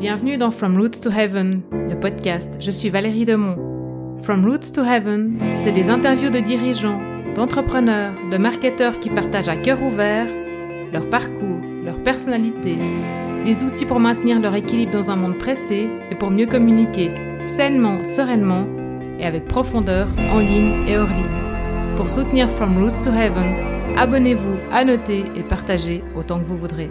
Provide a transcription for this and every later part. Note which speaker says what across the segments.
Speaker 1: Bienvenue dans From Roots to Heaven, le podcast. Je suis Valérie Demont. From Roots to Heaven, c'est des interviews de dirigeants, d'entrepreneurs, de marketeurs qui partagent à cœur ouvert leur parcours, leur personnalité, les outils pour maintenir leur équilibre dans un monde pressé et pour mieux communiquer sainement, sereinement et avec profondeur en ligne et hors ligne. Pour soutenir From Roots to Heaven, abonnez-vous, annotez et partagez autant que vous voudrez.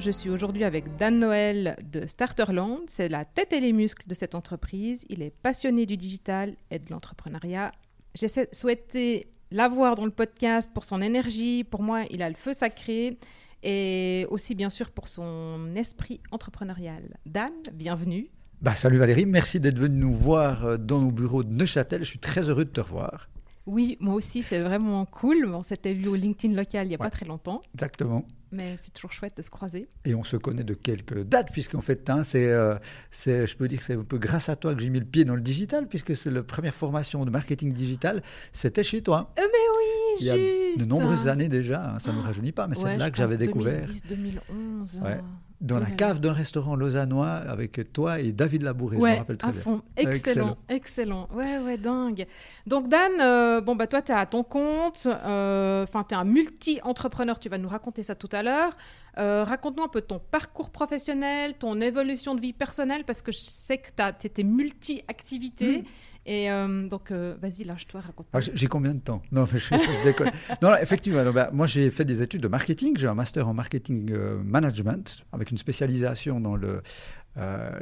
Speaker 1: Je suis aujourd'hui avec Dan Noël de Starterland. C'est la tête et les muscles de cette entreprise. Il est passionné du digital et de l'entrepreneuriat. J'ai souhaité l'avoir dans le podcast pour son énergie. Pour moi, il a le feu sacré et aussi bien sûr pour son esprit entrepreneurial. Dan, bienvenue.
Speaker 2: Bah, salut Valérie, merci d'être venu nous voir euh, dans nos bureaux de Neuchâtel. Je suis très heureux de te revoir.
Speaker 1: Oui, moi aussi, c'est vraiment cool. On s'était vu au LinkedIn local il n'y a pas très longtemps.
Speaker 2: Exactement.
Speaker 1: Mais c'est toujours chouette de se croiser.
Speaker 2: Et on se connaît de quelques dates, puisqu'en fait, hein, c'est, euh, c'est, je peux dire que c'est un peu grâce à toi que j'ai mis le pied dans le digital, puisque c'est la première formation de marketing digital, c'était chez toi.
Speaker 1: Euh, mais oui,
Speaker 2: Il y a de nombreuses années déjà, hein, ça ne nous rajeunit pas, mais c'est là que j'avais découvert.
Speaker 1: 2010-2011
Speaker 2: dans la cave d'un restaurant lausannois avec toi et David Labouré, je me rappelle très bien.
Speaker 1: Fond. Excellent, excellent, Ouais, ouais, dingue. Donc Dan, euh, bon bah toi tu es à ton compte, euh, enfin tu es un multi-entrepreneur, tu vas nous raconter ça tout à l'heure. Euh, raconte-nous un peu ton parcours professionnel, ton évolution de vie personnelle, parce que je sais que tu étais multi-activités. Mm. Et euh, donc, euh, vas-y, lâche-toi, raconte.
Speaker 2: Ah, j'ai combien de temps? Non, je, je déconne. non, effectivement, bah, moi j'ai fait des études de marketing. J'ai un master en marketing management avec une spécialisation dans le,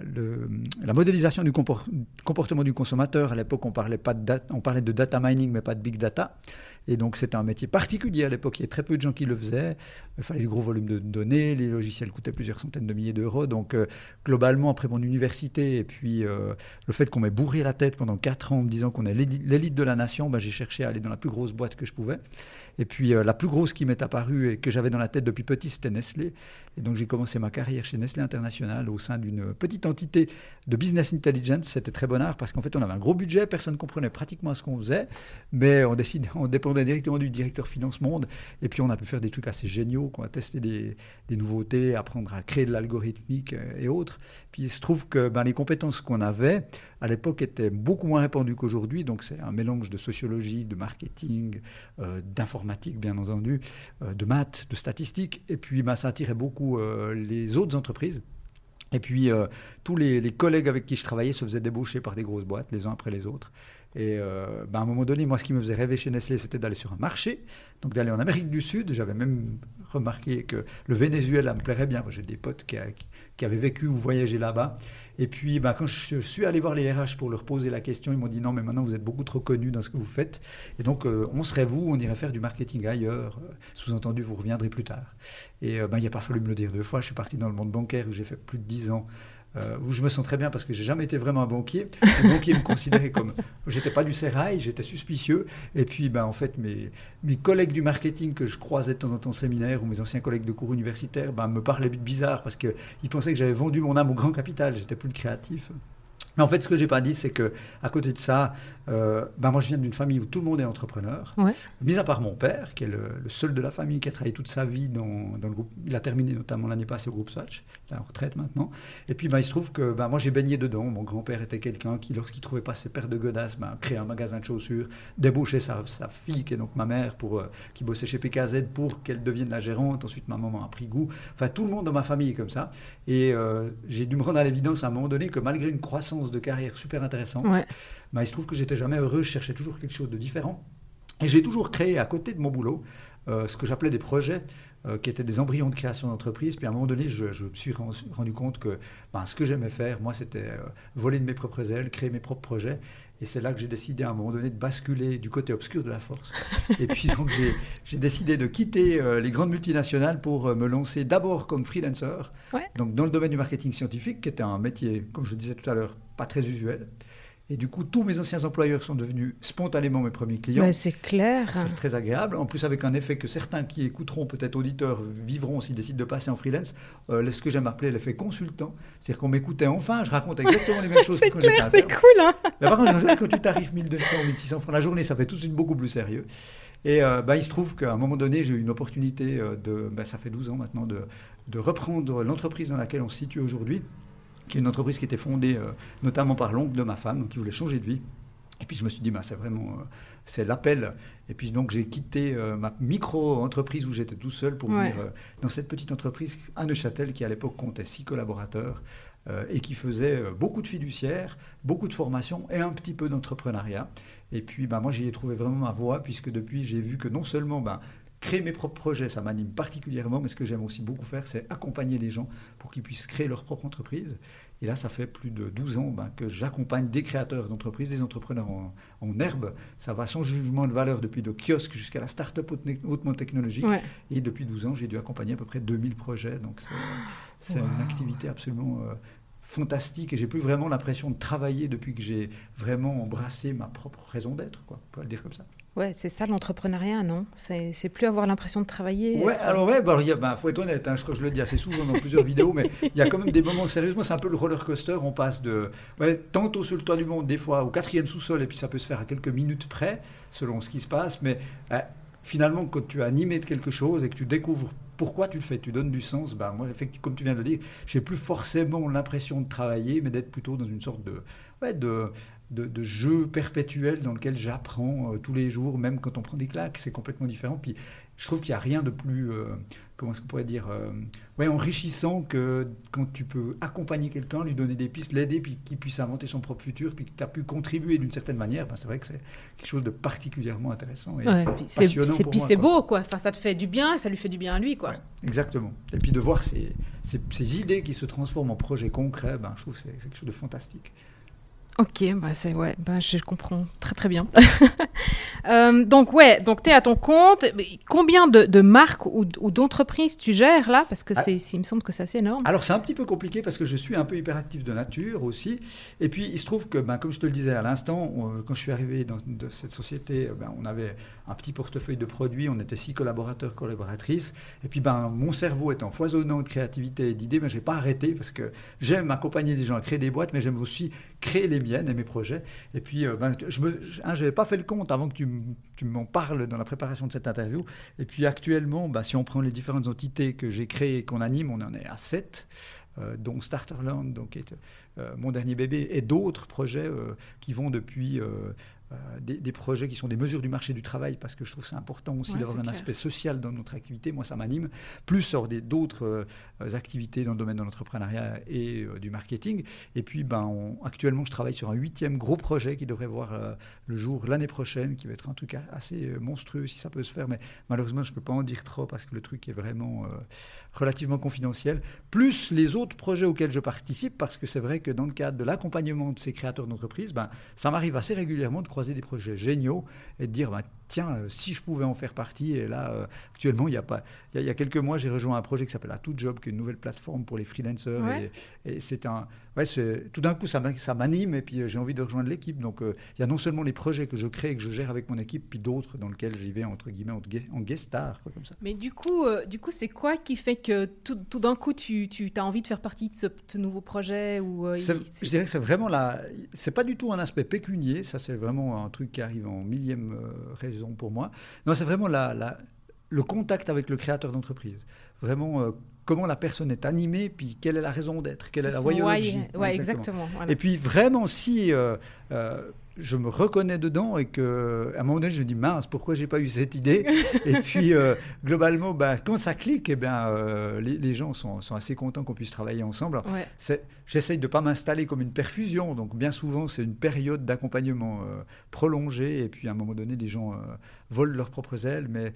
Speaker 2: le, la modélisation du comportement du consommateur. À l'époque, on, parlait de on parlait de data mining, mais pas de big data. Et donc, c'était un métier particulier à l'époque. Il y avait très peu de gens qui le faisaient. Il fallait des gros volumes de données. Les logiciels coûtaient plusieurs centaines de milliers d'euros. Donc, euh, globalement, après mon université et puis euh, le fait qu'on m'ait bourré la tête pendant quatre ans en me disant qu'on est l'élite de la nation, bah, j'ai cherché à aller dans la plus grosse boîte que je pouvais. Et puis, euh, la plus grosse qui m'est apparue et que j'avais dans la tête depuis petit, c'était Nestlé. Et donc, j'ai commencé ma carrière chez Nestlé International au sein d'une petite entité de business intelligence. C'était très bon art parce qu'en fait, on avait un gros budget, personne ne comprenait pratiquement ce qu'on faisait, mais on, décidait, on dépendait directement du directeur finance monde. Et puis, on a pu faire des trucs assez géniaux, on a testé des, nouveautés, apprendre à créer de l'algorithmique euh, et autres. Puis, il se trouve que ben, les compétences qu'on avait à l'époque étaient beaucoup moins répandues qu'aujourd'hui. Donc, c'est un mélange de sociologie, de marketing, euh, d'informatique, bien entendu, euh, de maths, de statistiques. Et puis, ben, ça attirait beaucoup les autres entreprises. Et puis, tous les, collègues avec qui je travaillais se faisaient débaucher par des grosses boîtes, les uns après les autres. Et euh, ben, à un moment donné, moi, ce qui me faisait rêver chez Nestlé, c'était d'aller sur un marché, donc d'aller en Amérique du Sud. J'avais même remarqué que le Venezuela me plairait bien. J'ai des potes qui, qui, avaient vécu ou voyagé là-bas. Et puis, ben, quand je suis allé voir les RH pour leur poser la question, ils m'ont dit non, mais maintenant vous êtes beaucoup trop connu dans ce que vous faites. Et donc, euh, on serait vous, on irait faire du marketing ailleurs. Sous-entendu, vous reviendrez plus tard. Et euh, ben, il n'y a pas fallu me le dire deux fois. Je suis parti dans le monde bancaire où j'ai fait plus de dix ans euh, où je me sens très bien parce que j'ai jamais été vraiment un banquier. Les banquiers me considéraient comme, j'étais pas du sérail, j'étais suspicieux. Et puis, ben, en fait, mes, mes collègues du marketing que je croisais de temps en temps au séminaire ou mes anciens collègues de cours universitaires, ben, me parlaient bizarre parce qu'ils pensaient que j'avais vendu mon âme au grand capital. J'étais plus le créatif. Mais en fait, ce que j'ai pas dit, c'est que à côté de ça, euh, ben moi, je viens d'une famille où tout le monde est entrepreneur, mis à part mon père, qui est le, seul de la famille qui a travaillé toute sa vie dans, dans le groupe. Il a terminé notamment l'année passée au groupe Swatch, il est en retraite maintenant. Et puis, ben, il se trouve que ben, moi, j'ai baigné dedans. Mon grand-père était quelqu'un qui, lorsqu'il trouvait pas ses paires de godasses, ben, créait un magasin de chaussures, débauchait sa, sa, fille, qui est donc ma mère, pour, euh, qui bossait chez PKZ, pour qu'elle devienne la gérante. Ensuite, ma maman a pris goût. Enfin, tout le monde dans ma famille est comme ça. Et euh, j'ai dû me rendre à l'évidence à un moment donné que malgré une croissance de carrière super intéressante. il se trouve que j'étais jamais heureux, je cherchais toujours quelque chose de différent. Et j'ai toujours créé à côté de mon boulot euh, ce que j'appelais des projets euh, qui étaient des embryons de création d'entreprise. Puis à un moment donné, je, me suis rendu compte que ben, ce que j'aimais faire, moi, c'était euh, voler de mes propres ailes, créer mes propres projets. Et c'est là que j'ai décidé à un moment donné de basculer du côté obscur de la force. Et puis donc j'ai décidé de quitter les grandes multinationales pour me lancer d'abord comme freelancer, donc dans le domaine du marketing scientifique, qui était un métier, comme je le disais tout à l'heure, pas très usuel. Et du coup, tous mes anciens employeurs sont devenus spontanément mes premiers clients.
Speaker 1: c'est clair.
Speaker 2: C'est très agréable. En plus, avec un effet que certains qui écouteront, peut-être auditeurs, vivront s'ils décident de passer en freelance. Euh, ce que j'aime appeler l'effet consultant. C'est-à-dire qu'on m'écoutait enfin, je raconte exactement les mêmes choses
Speaker 1: que clair, C'est cool. Hein
Speaker 2: par contre, quand tu t'arrives 1200 ou 1600 francs la journée, ça fait tout de suite beaucoup plus sérieux. Et euh, bah, il se trouve qu'à un moment donné, j'ai eu une opportunité euh, de, bah, ça fait 12 ans maintenant, de, de reprendre l'entreprise dans laquelle on se situe aujourd'hui, qui est une entreprise qui était fondée euh, notamment par l'oncle de ma femme, qui voulait changer de vie. Et puis je me suis dit, bah, c'est vraiment euh, c'est l'appel. Et puis donc j'ai quitté euh, ma micro-entreprise où j'étais tout seul pour venir dans cette petite entreprise à Neuchâtel qui à l'époque comptait six collaborateurs et qui faisait beaucoup de fiduciaires, beaucoup de formations et un petit peu d'entrepreneuriat. Et puis bah, moi j'y ai trouvé vraiment ma voie puisque depuis j'ai vu que non seulement bah, créer mes propres projets, ça m'anime particulièrement, mais ce que j'aime aussi beaucoup faire, c'est accompagner les gens pour qu'ils puissent créer leur propre entreprise. Et là, ça fait plus de 12 ans ben, que j'accompagne des créateurs d'entreprises, des entrepreneurs en, herbe. Ça va sans jugement de valeur depuis le kiosque jusqu'à la start-up hautement technologique. Et depuis 12 ans, j'ai dû accompagner à peu près 2000 projets. Donc c'est une activité absolument euh, fantastique. Et j'ai plus vraiment l'impression de travailler depuis que j'ai vraiment embrassé ma propre raison d'être. On peut le dire comme ça.
Speaker 1: Ouais, c'est ça l'entrepreneuriat, non? C'est plus avoir l'impression de travailler.
Speaker 2: Ouais, alors ouais, bah, il bah, faut être honnête, hein, je, je le dis assez souvent dans plusieurs vidéos, mais il y a quand même des moments, sérieusement, c'est un peu le roller coaster, on passe de ouais, tantôt sur le toit du monde, des fois au quatrième sous-sol, et puis ça peut se faire à quelques minutes près, selon ce qui se passe, mais euh, finalement, quand tu es animé de quelque chose et que tu découvres pourquoi tu le fais, tu donnes du sens, bah, moi, effectivement, comme tu viens de le dire, j'ai plus forcément l'impression de travailler, mais d'être plutôt dans une sorte de, ouais, de de, jeu perpétuel dans lequel j'apprends euh, tous les jours, même quand on prend des claques, c'est complètement différent. Puis je trouve qu'il n'y a rien de plus, euh, comment est-ce qu'on pourrait dire, euh, ouais, enrichissant que quand tu peux accompagner quelqu'un, lui donner des pistes, l'aider, puis qu'il puisse inventer son propre futur, puis que tu as pu contribuer d'une certaine manière. Ben, c'est vrai que c'est quelque chose de particulièrement intéressant et passionnant.
Speaker 1: Et puis c'est beau, quoi. Enfin, ça te fait du bien, ça lui fait du bien à lui, quoi.
Speaker 2: exactement. Et puis de voir ces, ces, idées qui se transforment en projets concrets, ben, je trouve que c'est quelque chose de fantastique.
Speaker 1: Ok, bah c'est ouais, bah je comprends très très bien. Euh, donc ouais, donc tu es à ton compte. Combien de, marques ou, d'entreprises tu gères là? Parce que ah. c'est, il me semble que c'est assez énorme.
Speaker 2: Alors c'est un petit peu compliqué parce que je suis un peu hyperactif de nature aussi. Et puis il se trouve que, ben, comme je te le disais à l'instant, quand je suis arrivé dans cette société, ben, on avait un petit portefeuille de produits, on était six collaborateurs, collaboratrices. Et puis ben, mon cerveau étant foisonnant de créativité et d'idées, ben, je n'ai pas arrêté parce que j'aime accompagner les gens à créer des boîtes, mais j'aime aussi créer les miennes et mes projets. Et puis, euh, ben, je n'avais hein, pas fait le compte avant que tu, m'en parles dans la préparation de cette interview. Et puis actuellement, ben, si on prend les différentes entités que j'ai créées et qu'on anime, on en est à sept. Euh, dont Starterland, donc, est, euh, mon dernier bébé, et d'autres projets qui vont depuis des, projets qui sont des mesures du marché du travail, parce que je trouve c'est important aussi d'avoir un aspect social dans notre activité. Moi, ça m'anime. Plus hors d'autres euh, activités dans le domaine de l'entrepreneuriat et euh, du marketing. Et puis, ben, actuellement, je travaille sur un huitième gros projet qui devrait voir le jour l'année prochaine, qui va être un truc assez monstrueux si ça peut se faire. Mais malheureusement, je ne peux pas en dire trop parce que le truc est vraiment relativement confidentiel. Plus les autres projets auxquels je participe, parce que c'est vrai que dans le cadre de l'accompagnement de ces créateurs d'entreprise, ben, ça m'arrive assez régulièrement de des projets géniaux et de dire bah, tiens, euh, si je pouvais en faire partie. Et là, euh, actuellement, il y, a pas, il, y a, quelques mois, j'ai rejoint un projet qui s'appelle A Tout Job, qui est une nouvelle plateforme pour les freelancers. Et, c'est un, ouais, tout d'un coup, ça m'anime et puis euh, j'ai envie de rejoindre l'équipe. Donc, il y a non seulement les projets que je crée et que je gère avec mon équipe, puis d'autres dans lesquels j'y vais, entre guillemets, en guest star, comme ça.
Speaker 1: Mais du coup, du coup c'est quoi qui fait que tout, tout d'un coup, tu, tu as envie de faire partie de ce, nouveau projet ou,
Speaker 2: Je dirais que c'est vraiment là. C'est pas du tout un aspect pécunier, ça, c'est vraiment un truc qui arrive en millième raison pour moi. Non, c'est vraiment la, le contact avec le créateur d'entreprise. Vraiment, euh, comment la personne est animée, puis quelle est la raison d'être, quelle est, la voyologie.
Speaker 1: Ouais, exactement.
Speaker 2: Et puis vraiment, si euh, euh, je me reconnais dedans et que à un moment donné je me dis mince pourquoi j'ai pas eu cette idée et puis euh, globalement bah, quand ça clique et eh bien euh, les, gens sont, sont, assez contents qu'on puisse travailler ensemble ouais. j'essaye de pas m'installer comme une perfusion donc bien souvent c'est une période d'accompagnement euh, prolongée et puis à un moment donné les gens volent leurs propres ailes mais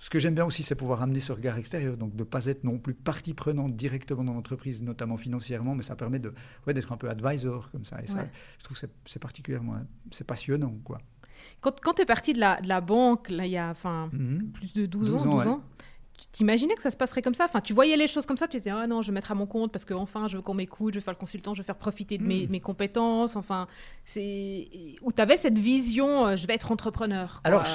Speaker 2: ce que j'aime bien aussi, c'est pouvoir amener ce regard extérieur, donc de ne pas être non plus partie prenante directement dans l'entreprise, notamment financièrement, mais ça permet de, ouais, d'être un peu advisor comme ça. Et ça, je trouve que c'est, particulièrement c'est passionnant. Quoi.
Speaker 1: Quand, quand tu es parti de la, de la banque, là, il y a enfin, mhm. plus de 12, ans, 12 ans tu t'imaginais que ça se passerait comme ça? Enfin, Tu voyais les choses comme ça, tu disais, ah non, je vais mettre à mon compte parce que enfin, je veux qu'on m'écoute, je veux faire le consultant, je veux faire profiter de mes, mhm. mes, compétences. Enfin, c'est... Où tu avais cette vision, euh, je vais être entrepreneur.
Speaker 2: Alors,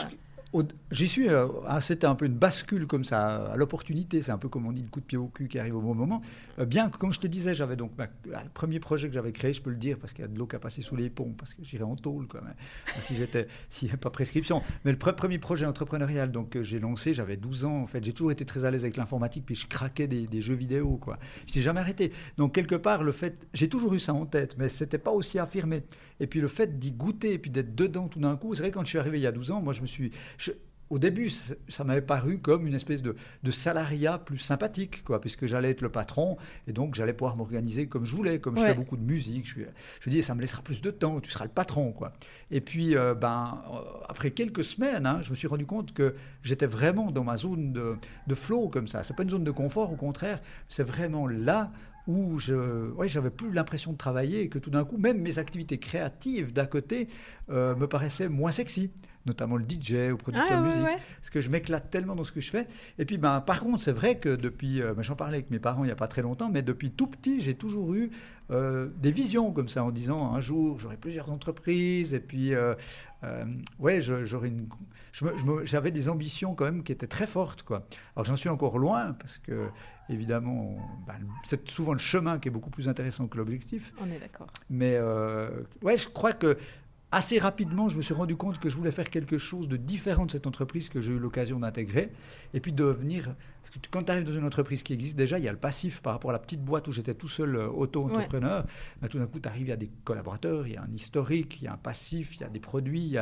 Speaker 2: J'y suis, euh, ah, c'était un peu une bascule comme ça, à l'opportunité, c'est un peu comme on dit le coup de pied au cul qui arrive au bon moment. Euh, bien que, comme je te disais, j'avais donc le premier projet que j'avais créé, je peux le dire, parce qu'il y a de l'eau qui a passé sous les ponts, parce que j'irais en tôle quand même, si j'étais, s'il n'y avait pas prescription. Mais le premier projet entrepreneurial donc j'ai lancé, j'avais 12 ans en fait, j'ai toujours été très à l'aise avec l'informatique, puis je craquais des, des jeux vidéo, quoi. Je n'ai jamais arrêté. Donc quelque part, le fait, j'ai toujours eu ça en tête, mais c'était pas aussi affirmé. Et puis le fait d'y goûter et puis d'être dedans tout d'un coup, c'est vrai quand je suis arrivé il y a 12 ans, moi je me suis, au début, ça m'avait paru comme une espèce de, salariat plus sympathique, quoi, puisque j'allais être le patron et donc j'allais pouvoir m'organiser comme je voulais, comme je fais beaucoup de musique. Je, je dis, ça me laissera plus de temps, tu seras le patron, quoi. Et puis, euh, ben, euh, après quelques semaines, hein, je me suis rendu compte que j'étais vraiment dans ma zone de, de flow comme ça. C'est pas une zone de confort, au contraire, c'est vraiment là où je, ouais, j'avais plus l'impression de travailler et que tout d'un coup, même mes activités créatives d'à côté euh, me paraissaient moins sexy notamment le DJ ou producteur de ah, musique, parce que je m'éclate tellement dans ce que je fais. Et puis, ben, par contre, c'est vrai que depuis, euh, ben, j'en parlais avec mes parents il n'y a pas très longtemps, mais depuis tout petit, j'ai toujours eu euh, des visions comme ça, en disant un jour j'aurai plusieurs entreprises, et puis, euh, ouais, j'aurais une, j'avais des ambitions quand même qui étaient très fortes, quoi. Alors j'en suis encore loin, parce que évidemment, ben, c'est souvent le chemin qui est beaucoup plus intéressant que l'objectif.
Speaker 1: On est d'accord.
Speaker 2: Mais ouais, je crois que assez rapidement, je me suis rendu compte que je voulais faire quelque chose de différent de cette entreprise que j'ai eu l'occasion d'intégrer. Et puis de venir. Parce que quand tu arrives dans une entreprise qui existe déjà, il y a le passif par rapport à la petite boîte où j'étais tout seul euh, auto-entrepreneur. Mais tout d'un coup, tu arrives, il y a des collaborateurs, il y a un historique, il y a un passif, il y a des produits.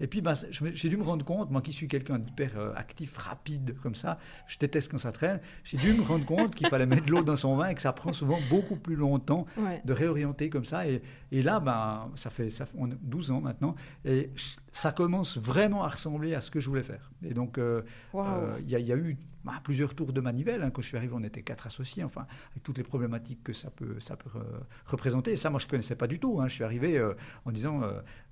Speaker 2: Et puis, ben, j'ai dû me rendre compte, moi qui suis quelqu'un d'hyper euh, actif, rapide, comme ça, je déteste quand ça traîne, j'ai dû me rendre compte qu'il fallait mettre de l'eau dans son vin et que ça prend souvent beaucoup plus longtemps de réorienter comme ça. Et, et là, ben, ça fait, ça fait 12 ans maintenant. Et ça commence vraiment à ressembler à ce que je voulais faire. Et donc, euh, il y, a eu bah, plusieurs tours de manivelle. Hein. Quand je suis arrivé, on était quatre associés, enfin, avec toutes les problématiques que ça peut, ça peut représenter. Et ça, moi, je ne connaissais pas du tout. Hein. Je suis arrivé euh, en disant,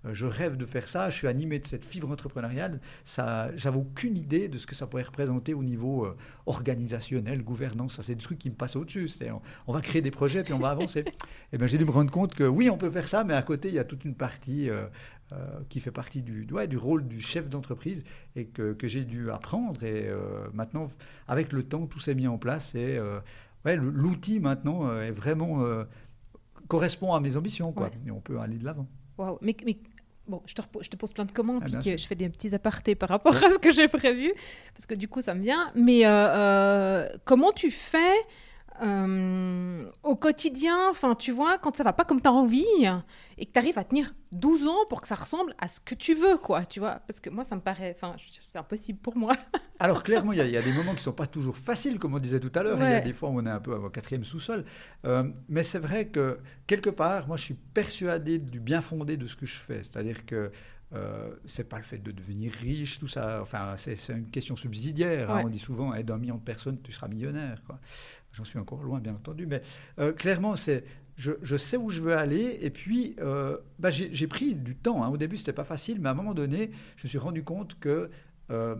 Speaker 2: je rêve de faire ça, je suis animé de cette fibre entrepreneuriale. Ça, j'avais aucune idée de ce que ça pourrait représenter au niveau organisationnel, gouvernance. Ça, c'est des trucs qui me passent au-dessus. On, on, va créer des projets, puis on va avancer. et ben, j'ai dû me rendre compte que oui, on peut faire ça, mais à côté, il y a toute une partie euh, qui fait partie du, du rôle du chef d'entreprise et que, que j'ai dû apprendre. Et euh, maintenant, avec le temps, tout s'est mis en place et euh, ouais, l'outil maintenant est vraiment correspond à mes ambitions, quoi. Et on peut aller de l'avant.
Speaker 1: Waouh, mais, mais Bon, je te, je te, pose plein de commandes, ah, puis je fais des petits apartés par rapport à ce que j'ai prévu, parce que du coup, ça me vient. Mais comment tu fais euh, au quotidien, enfin, tu vois, quand ça va pas comme tu as envie et que tu arrives à tenir 12 ans pour que ça ressemble à ce que tu veux, quoi, tu vois, parce que moi, ça me paraît, enfin, c'est impossible pour moi.
Speaker 2: Alors, clairement, il y, a des moments qui sont pas toujours faciles, comme on disait tout à l'heure. Il y a des fois où on est un peu au quatrième sous-sol. Euh, mais c'est vrai que, quelque part, moi, je suis persuadé du bien fondé de ce que je fais. C'est-à-dire que euh, c'est pas le fait de devenir riche, tout ça. Enfin, c'est une question subsidiaire. Hein. On dit souvent, aide un million de personnes, tu seras millionnaire. Quoi. J'en suis encore loin, bien entendu, mais euh, clairement, c'est je, sais où je veux aller. Et puis, euh, bah, j'ai pris du temps. Hein. Au début, c'était pas facile, mais à un moment donné, je me suis rendu compte que euh,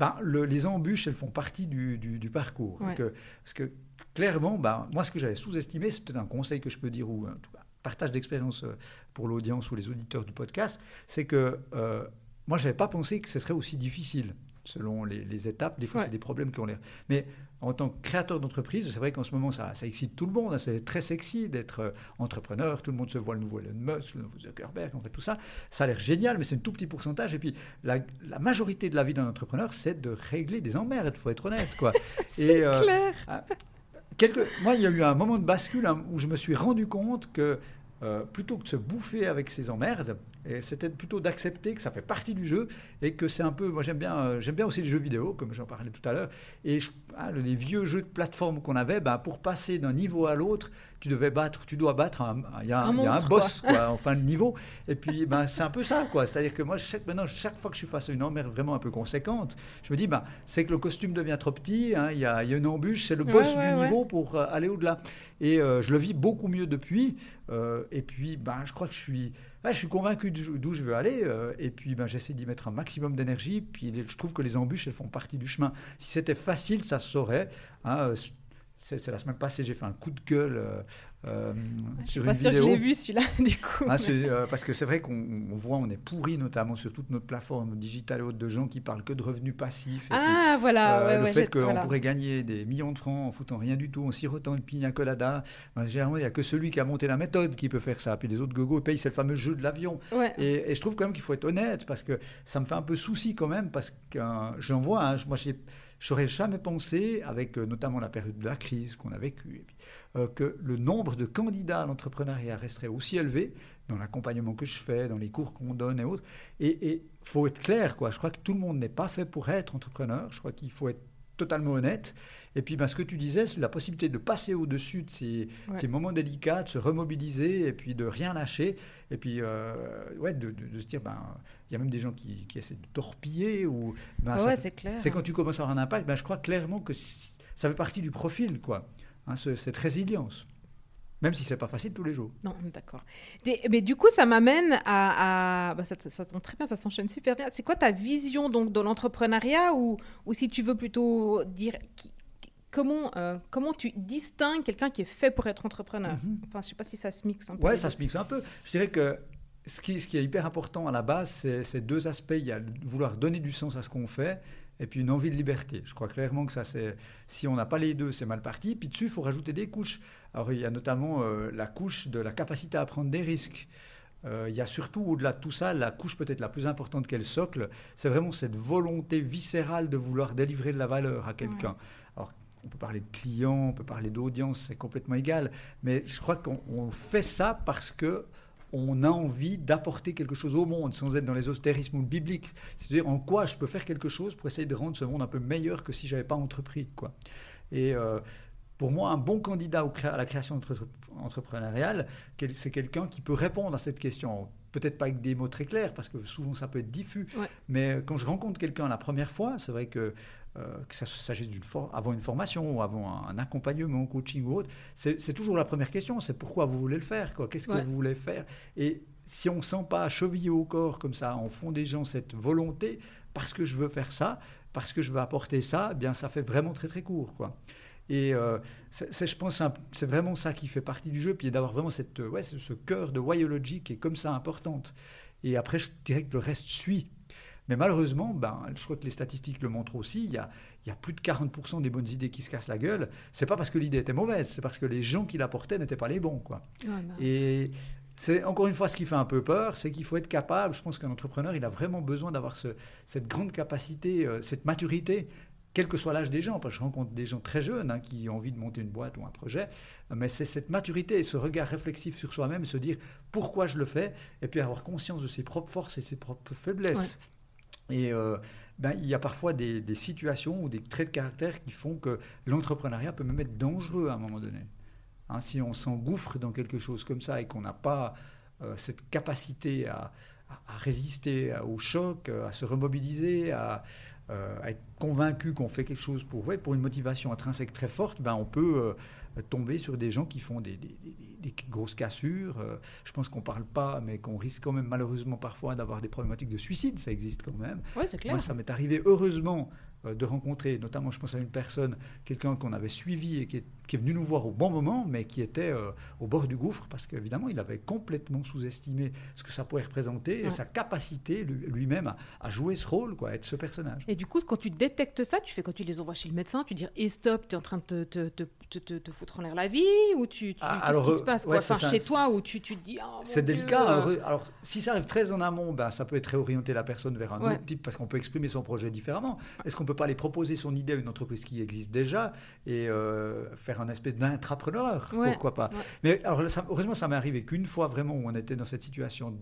Speaker 2: bah, les embûches, elles font partie du, parcours. parce que clairement, bah, moi, ce que j'avais sous-estimé, c'est peut-être un conseil que je peux dire ou un partage d'expérience pour l'audience ou les auditeurs du podcast, c'est que moi, je n'avais pas pensé que ce serait aussi difficile selon les, étapes. Des fois, c'est des problèmes qui ont l'air. Mais en tant que créateur d'entreprise, c'est vrai qu'en ce moment, ça, ça, excite tout le monde. Hein. C'est très sexy d'être euh, entrepreneur. Tout le monde se voit le nouveau Elon Musk, le nouveau Zuckerberg, en fait, tout ça. Ça a l'air génial, mais c'est un tout petit pourcentage. Et puis, la, majorité de la vie d'un entrepreneur, c'est de régler des emmerdes, il faut être honnête. Quoi.
Speaker 1: c'est euh, clair.
Speaker 2: Ah, quelques, moi, il y a eu un moment de bascule hein, où je me suis rendu compte que euh, plutôt que de se bouffer avec ces emmerdes, c'était plutôt d'accepter que ça fait partie du jeu et que c'est un peu. Moi, j'aime bien, euh, j'aime bien aussi les jeux vidéo, comme j'en parlais tout à l'heure. Et ah, les vieux jeux de plateforme qu'on avait, ben, pour passer d'un niveau à l'autre, tu devais battre, tu dois battre. Il y a un, y a un boss quoi. en fin de niveau. Et puis, ben, c'est un peu ça, quoi. C'est-à-dire que moi, chaque, maintenant, chaque fois que je suis face à une emmerde vraiment un peu conséquente, je me dis, ben, c'est que le costume devient trop petit. Hein, il, y a, y, a, une embûche, c'est le boss du niveau pour euh, aller au-delà. Et euh, je le vis beaucoup mieux depuis. et puis, ben, je crois que je suis je suis convaincu d'où je veux aller, euh, et puis ben, j'essaie d'y mettre un maximum d'énergie, puis je trouve que les embûches, elles font partie du chemin. Si c'était facile, ça se saurait. Hein, euh, c'est la semaine passée, j'ai fait un coup de gueule
Speaker 1: Euh, je suis pas sûr que je l'ai vu celui-là, du coup.
Speaker 2: Ah, euh, parce que c'est vrai qu'on voit, on est pourri, notamment sur toute notre plateforme digitale et autres, de gens qui parlent que de revenus passifs.
Speaker 1: ah, voilà.
Speaker 2: Euh,
Speaker 1: le
Speaker 2: fait qu'on pourrait gagner des millions de francs en foutant rien du tout, en sirotant une pina colada. Ben, généralement, il n'y a que celui qui a monté la méthode qui peut faire ça. Puis les autres gogos payent, c'est le fameux jeu de l'avion. Et, je trouve quand même qu'il faut être honnête, parce que ça me fait un peu souci quand même, parce que j'en vois, hein, moi j'ai J'aurais jamais pensé, avec euh, notamment la période de la crise qu'on a vécue, euh, que le nombre de candidats à l'entrepreneuriat resterait aussi élevé dans l'accompagnement que je fais, dans les cours qu'on donne et autres. Et il faut être clair, quoi. Je crois que tout le monde n'est pas fait pour être entrepreneur. Je crois qu'il faut être totalement honnête. Et puis, ben, ce que tu disais, c'est la possibilité de passer au-dessus de ces, ces, moments délicats, de se remobiliser et puis de rien lâcher. Et puis, euh, ouais, de, se dire, ben, il y a même des gens qui, qui essaient de torpiller. Ou,
Speaker 1: ben, ouais, c'est clair.
Speaker 2: C'est quand tu commences à avoir un impact, ben, je crois clairement que ça fait partie du profil, quoi, hein, cette résilience. Même si c'est pas facile tous les jours.
Speaker 1: Non, d'accord. Mais du coup, ça m'amène à, bah, ça, ça, tombe très bien, ça s'enchaîne super bien. C'est quoi ta vision donc de l'entrepreneuriat ou, ou si tu veux plutôt dire comment, euh, comment tu distingues quelqu'un qui est fait pour être entrepreneur? Mhm. Enfin, je sais pas si ça se mixe un peu.
Speaker 2: Ouais, ça se mixe un peu. Je dirais que ce qui, ce qui est hyper important à la base, c'est deux aspects. Il y a vouloir donner du sens à ce qu'on fait et puis une envie de liberté. Je crois clairement que ça, c'est si on n'a pas les deux, c'est mal parti. Puis dessus, il faut rajouter des couches. Alors il y a notamment euh, la couche de la capacité à prendre des risques. Euh, il y a surtout, au-delà de tout ça, la couche peut-être la plus importante qu'elle socle, c'est vraiment cette volonté viscérale de vouloir délivrer de la valeur à quelqu'un. Alors, on peut parler de clients, on peut parler d'audience, c'est complètement égal, mais je crois qu'on fait ça parce que on a envie d'apporter quelque chose au monde sans être dans les austérismes bibliques. C'est-à-dire en quoi je peux faire quelque chose pour essayer de rendre ce monde un peu meilleur que si j'avais pas entrepris. Quoi. Et euh, pour moi, un bon candidat à la création entrepreneuriale, c'est quelqu'un qui peut répondre à cette question. Peut-être pas avec des mots très clairs, parce que souvent ça peut être diffus. Mais quand je rencontre quelqu'un la première fois, c'est vrai que euh, que ça s'agisse avant une formation ou avant un, accompagnement, coaching ou autre, c'est toujours la première question, c'est pourquoi vous voulez le faire, qu'est-ce que vous voulez faire? Et si on ne sent pas chevillé au corps comme ça, en fond des gens cette volonté, parce que je veux faire ça, parce que je veux apporter ça, eh bien ça fait vraiment très très court. Quoi. Et euh, je pense c'est vraiment ça qui fait partie du jeu, puis d'avoir vraiment cette, ouais, ce, cœur de whyology qui est comme ça importante. Et après, je dirais que le reste suit. Mais malheureusement, ben, je crois que les statistiques le montrent aussi, il y a, il y a plus de 40% des bonnes idées qui se cassent la gueule. C'est pas parce que l'idée était mauvaise, c'est parce que les gens qui la portaient n'étaient pas les bons. Quoi. Bah. Et c'est encore une fois ce qui fait un peu peur, c'est qu'il faut être capable, je pense qu'un entrepreneur, il a vraiment besoin d'avoir ce, cette grande capacité, euh, cette maturité, quel que soit l'âge des gens, parce que je rencontre des gens très jeunes hein, qui ont envie de monter une boîte ou un projet, mais c'est cette maturité et ce regard réflexif sur soi-même, se dire pourquoi je le fais, et puis avoir conscience de ses propres forces et ses propres faiblesses. Et euh, ben, il y a parfois des, situations ou des traits de caractère qui font que l'entrepreneuriat peut même être dangereux à un moment donné. Hein, si on s'engouffre dans quelque chose comme ça et qu'on n'a pas euh, cette capacité à, résister au choc, à se remobiliser, à, être convaincu qu'on fait quelque chose pour, pour une motivation intrinsèque très forte, ben, on peut euh, tomber sur des gens qui font des des grosses cassures. Euh, je pense qu'on ne parle pas, mais qu'on risque quand même malheureusement parfois d'avoir des problématiques de suicide. Ça existe quand même.
Speaker 1: Ouais, clair.
Speaker 2: Moi, ça m'est arrivé heureusement euh, de rencontrer, notamment je pense à une personne, quelqu'un qu'on avait suivi et qui est, qui est, venu nous voir au bon moment, mais qui était euh, au bord du gouffre parce qu'évidemment il avait complètement sous-estimé ce que ça pouvait représenter et sa capacité lui-même à, jouer ce rôle, quoi, à être ce personnage.
Speaker 1: Et du coup, quand tu détectes ça, tu fais quand tu les envoies chez le médecin, tu dis et stop, tu es en train de te, te, te, te, foutre en l'air la vie ou tu, tu ah, qu'est-ce qui se passe quoi? enfin, chez toi tu, tu te dis oh,
Speaker 2: c'est délicat. Alors, si ça arrive très en amont, ben, ça peut être réorienter la personne vers un autre type parce qu'on peut exprimer son projet différemment. Est-ce qu'on peut pas aller proposer son idée à une entreprise qui existe déjà et euh, faire un espèce d'intrapreneur, pourquoi pas? Mais alors, heureusement, ça m'est arrivé qu'une fois vraiment où on était dans cette situation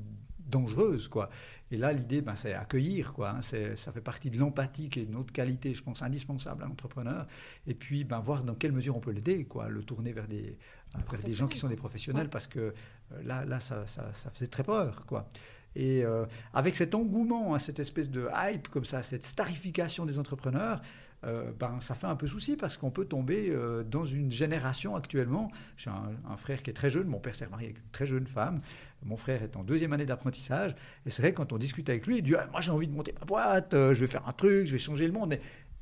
Speaker 2: dangereuse, quoi. Et là, l'idée, ben, c'est accueillir, quoi. Hein. ça fait partie de l'empathie qui est une autre qualité, je pense, indispensable à l'entrepreneur. Et puis, ben, voir dans quelle mesure on peut l'aider, quoi. Le tourner vers des, des gens qui sont des professionnels, parce que euh, là, là ça, ça, ça, faisait très peur, quoi. Et euh, avec cet engouement, hein, cette espèce de hype comme ça, cette starification des entrepreneurs, euh, ben, ça fait un peu souci parce qu'on peut tomber euh, dans une génération actuellement. J'ai un, frère qui est très jeune, mon père s'est marié avec une très jeune femme, mon frère est en deuxième année d'apprentissage, et c'est vrai quand on discute avec lui, il dit ah, Moi j'ai envie de monter ma boîte, je vais faire un truc, je vais changer le monde.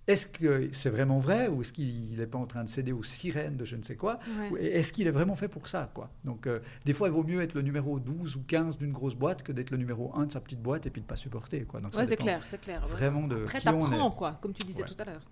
Speaker 2: Est-ce que c'est vraiment vrai ou est-ce qu'il n'est pas en train de céder aux sirènes de je ne sais quoi Est-ce qu'il est vraiment fait pour ça quoi? Donc, euh, des fois, il vaut mieux être le numéro 12 ou 15 d'une grosse boîte que d'être le numéro 1 de sa petite boîte et puis de ne pas supporter. Quoi.
Speaker 1: Donc, c'est clair, c'est clair.
Speaker 2: Vraiment de
Speaker 1: Après, t'apprends, quoi, comme tu disais tout à l'heure.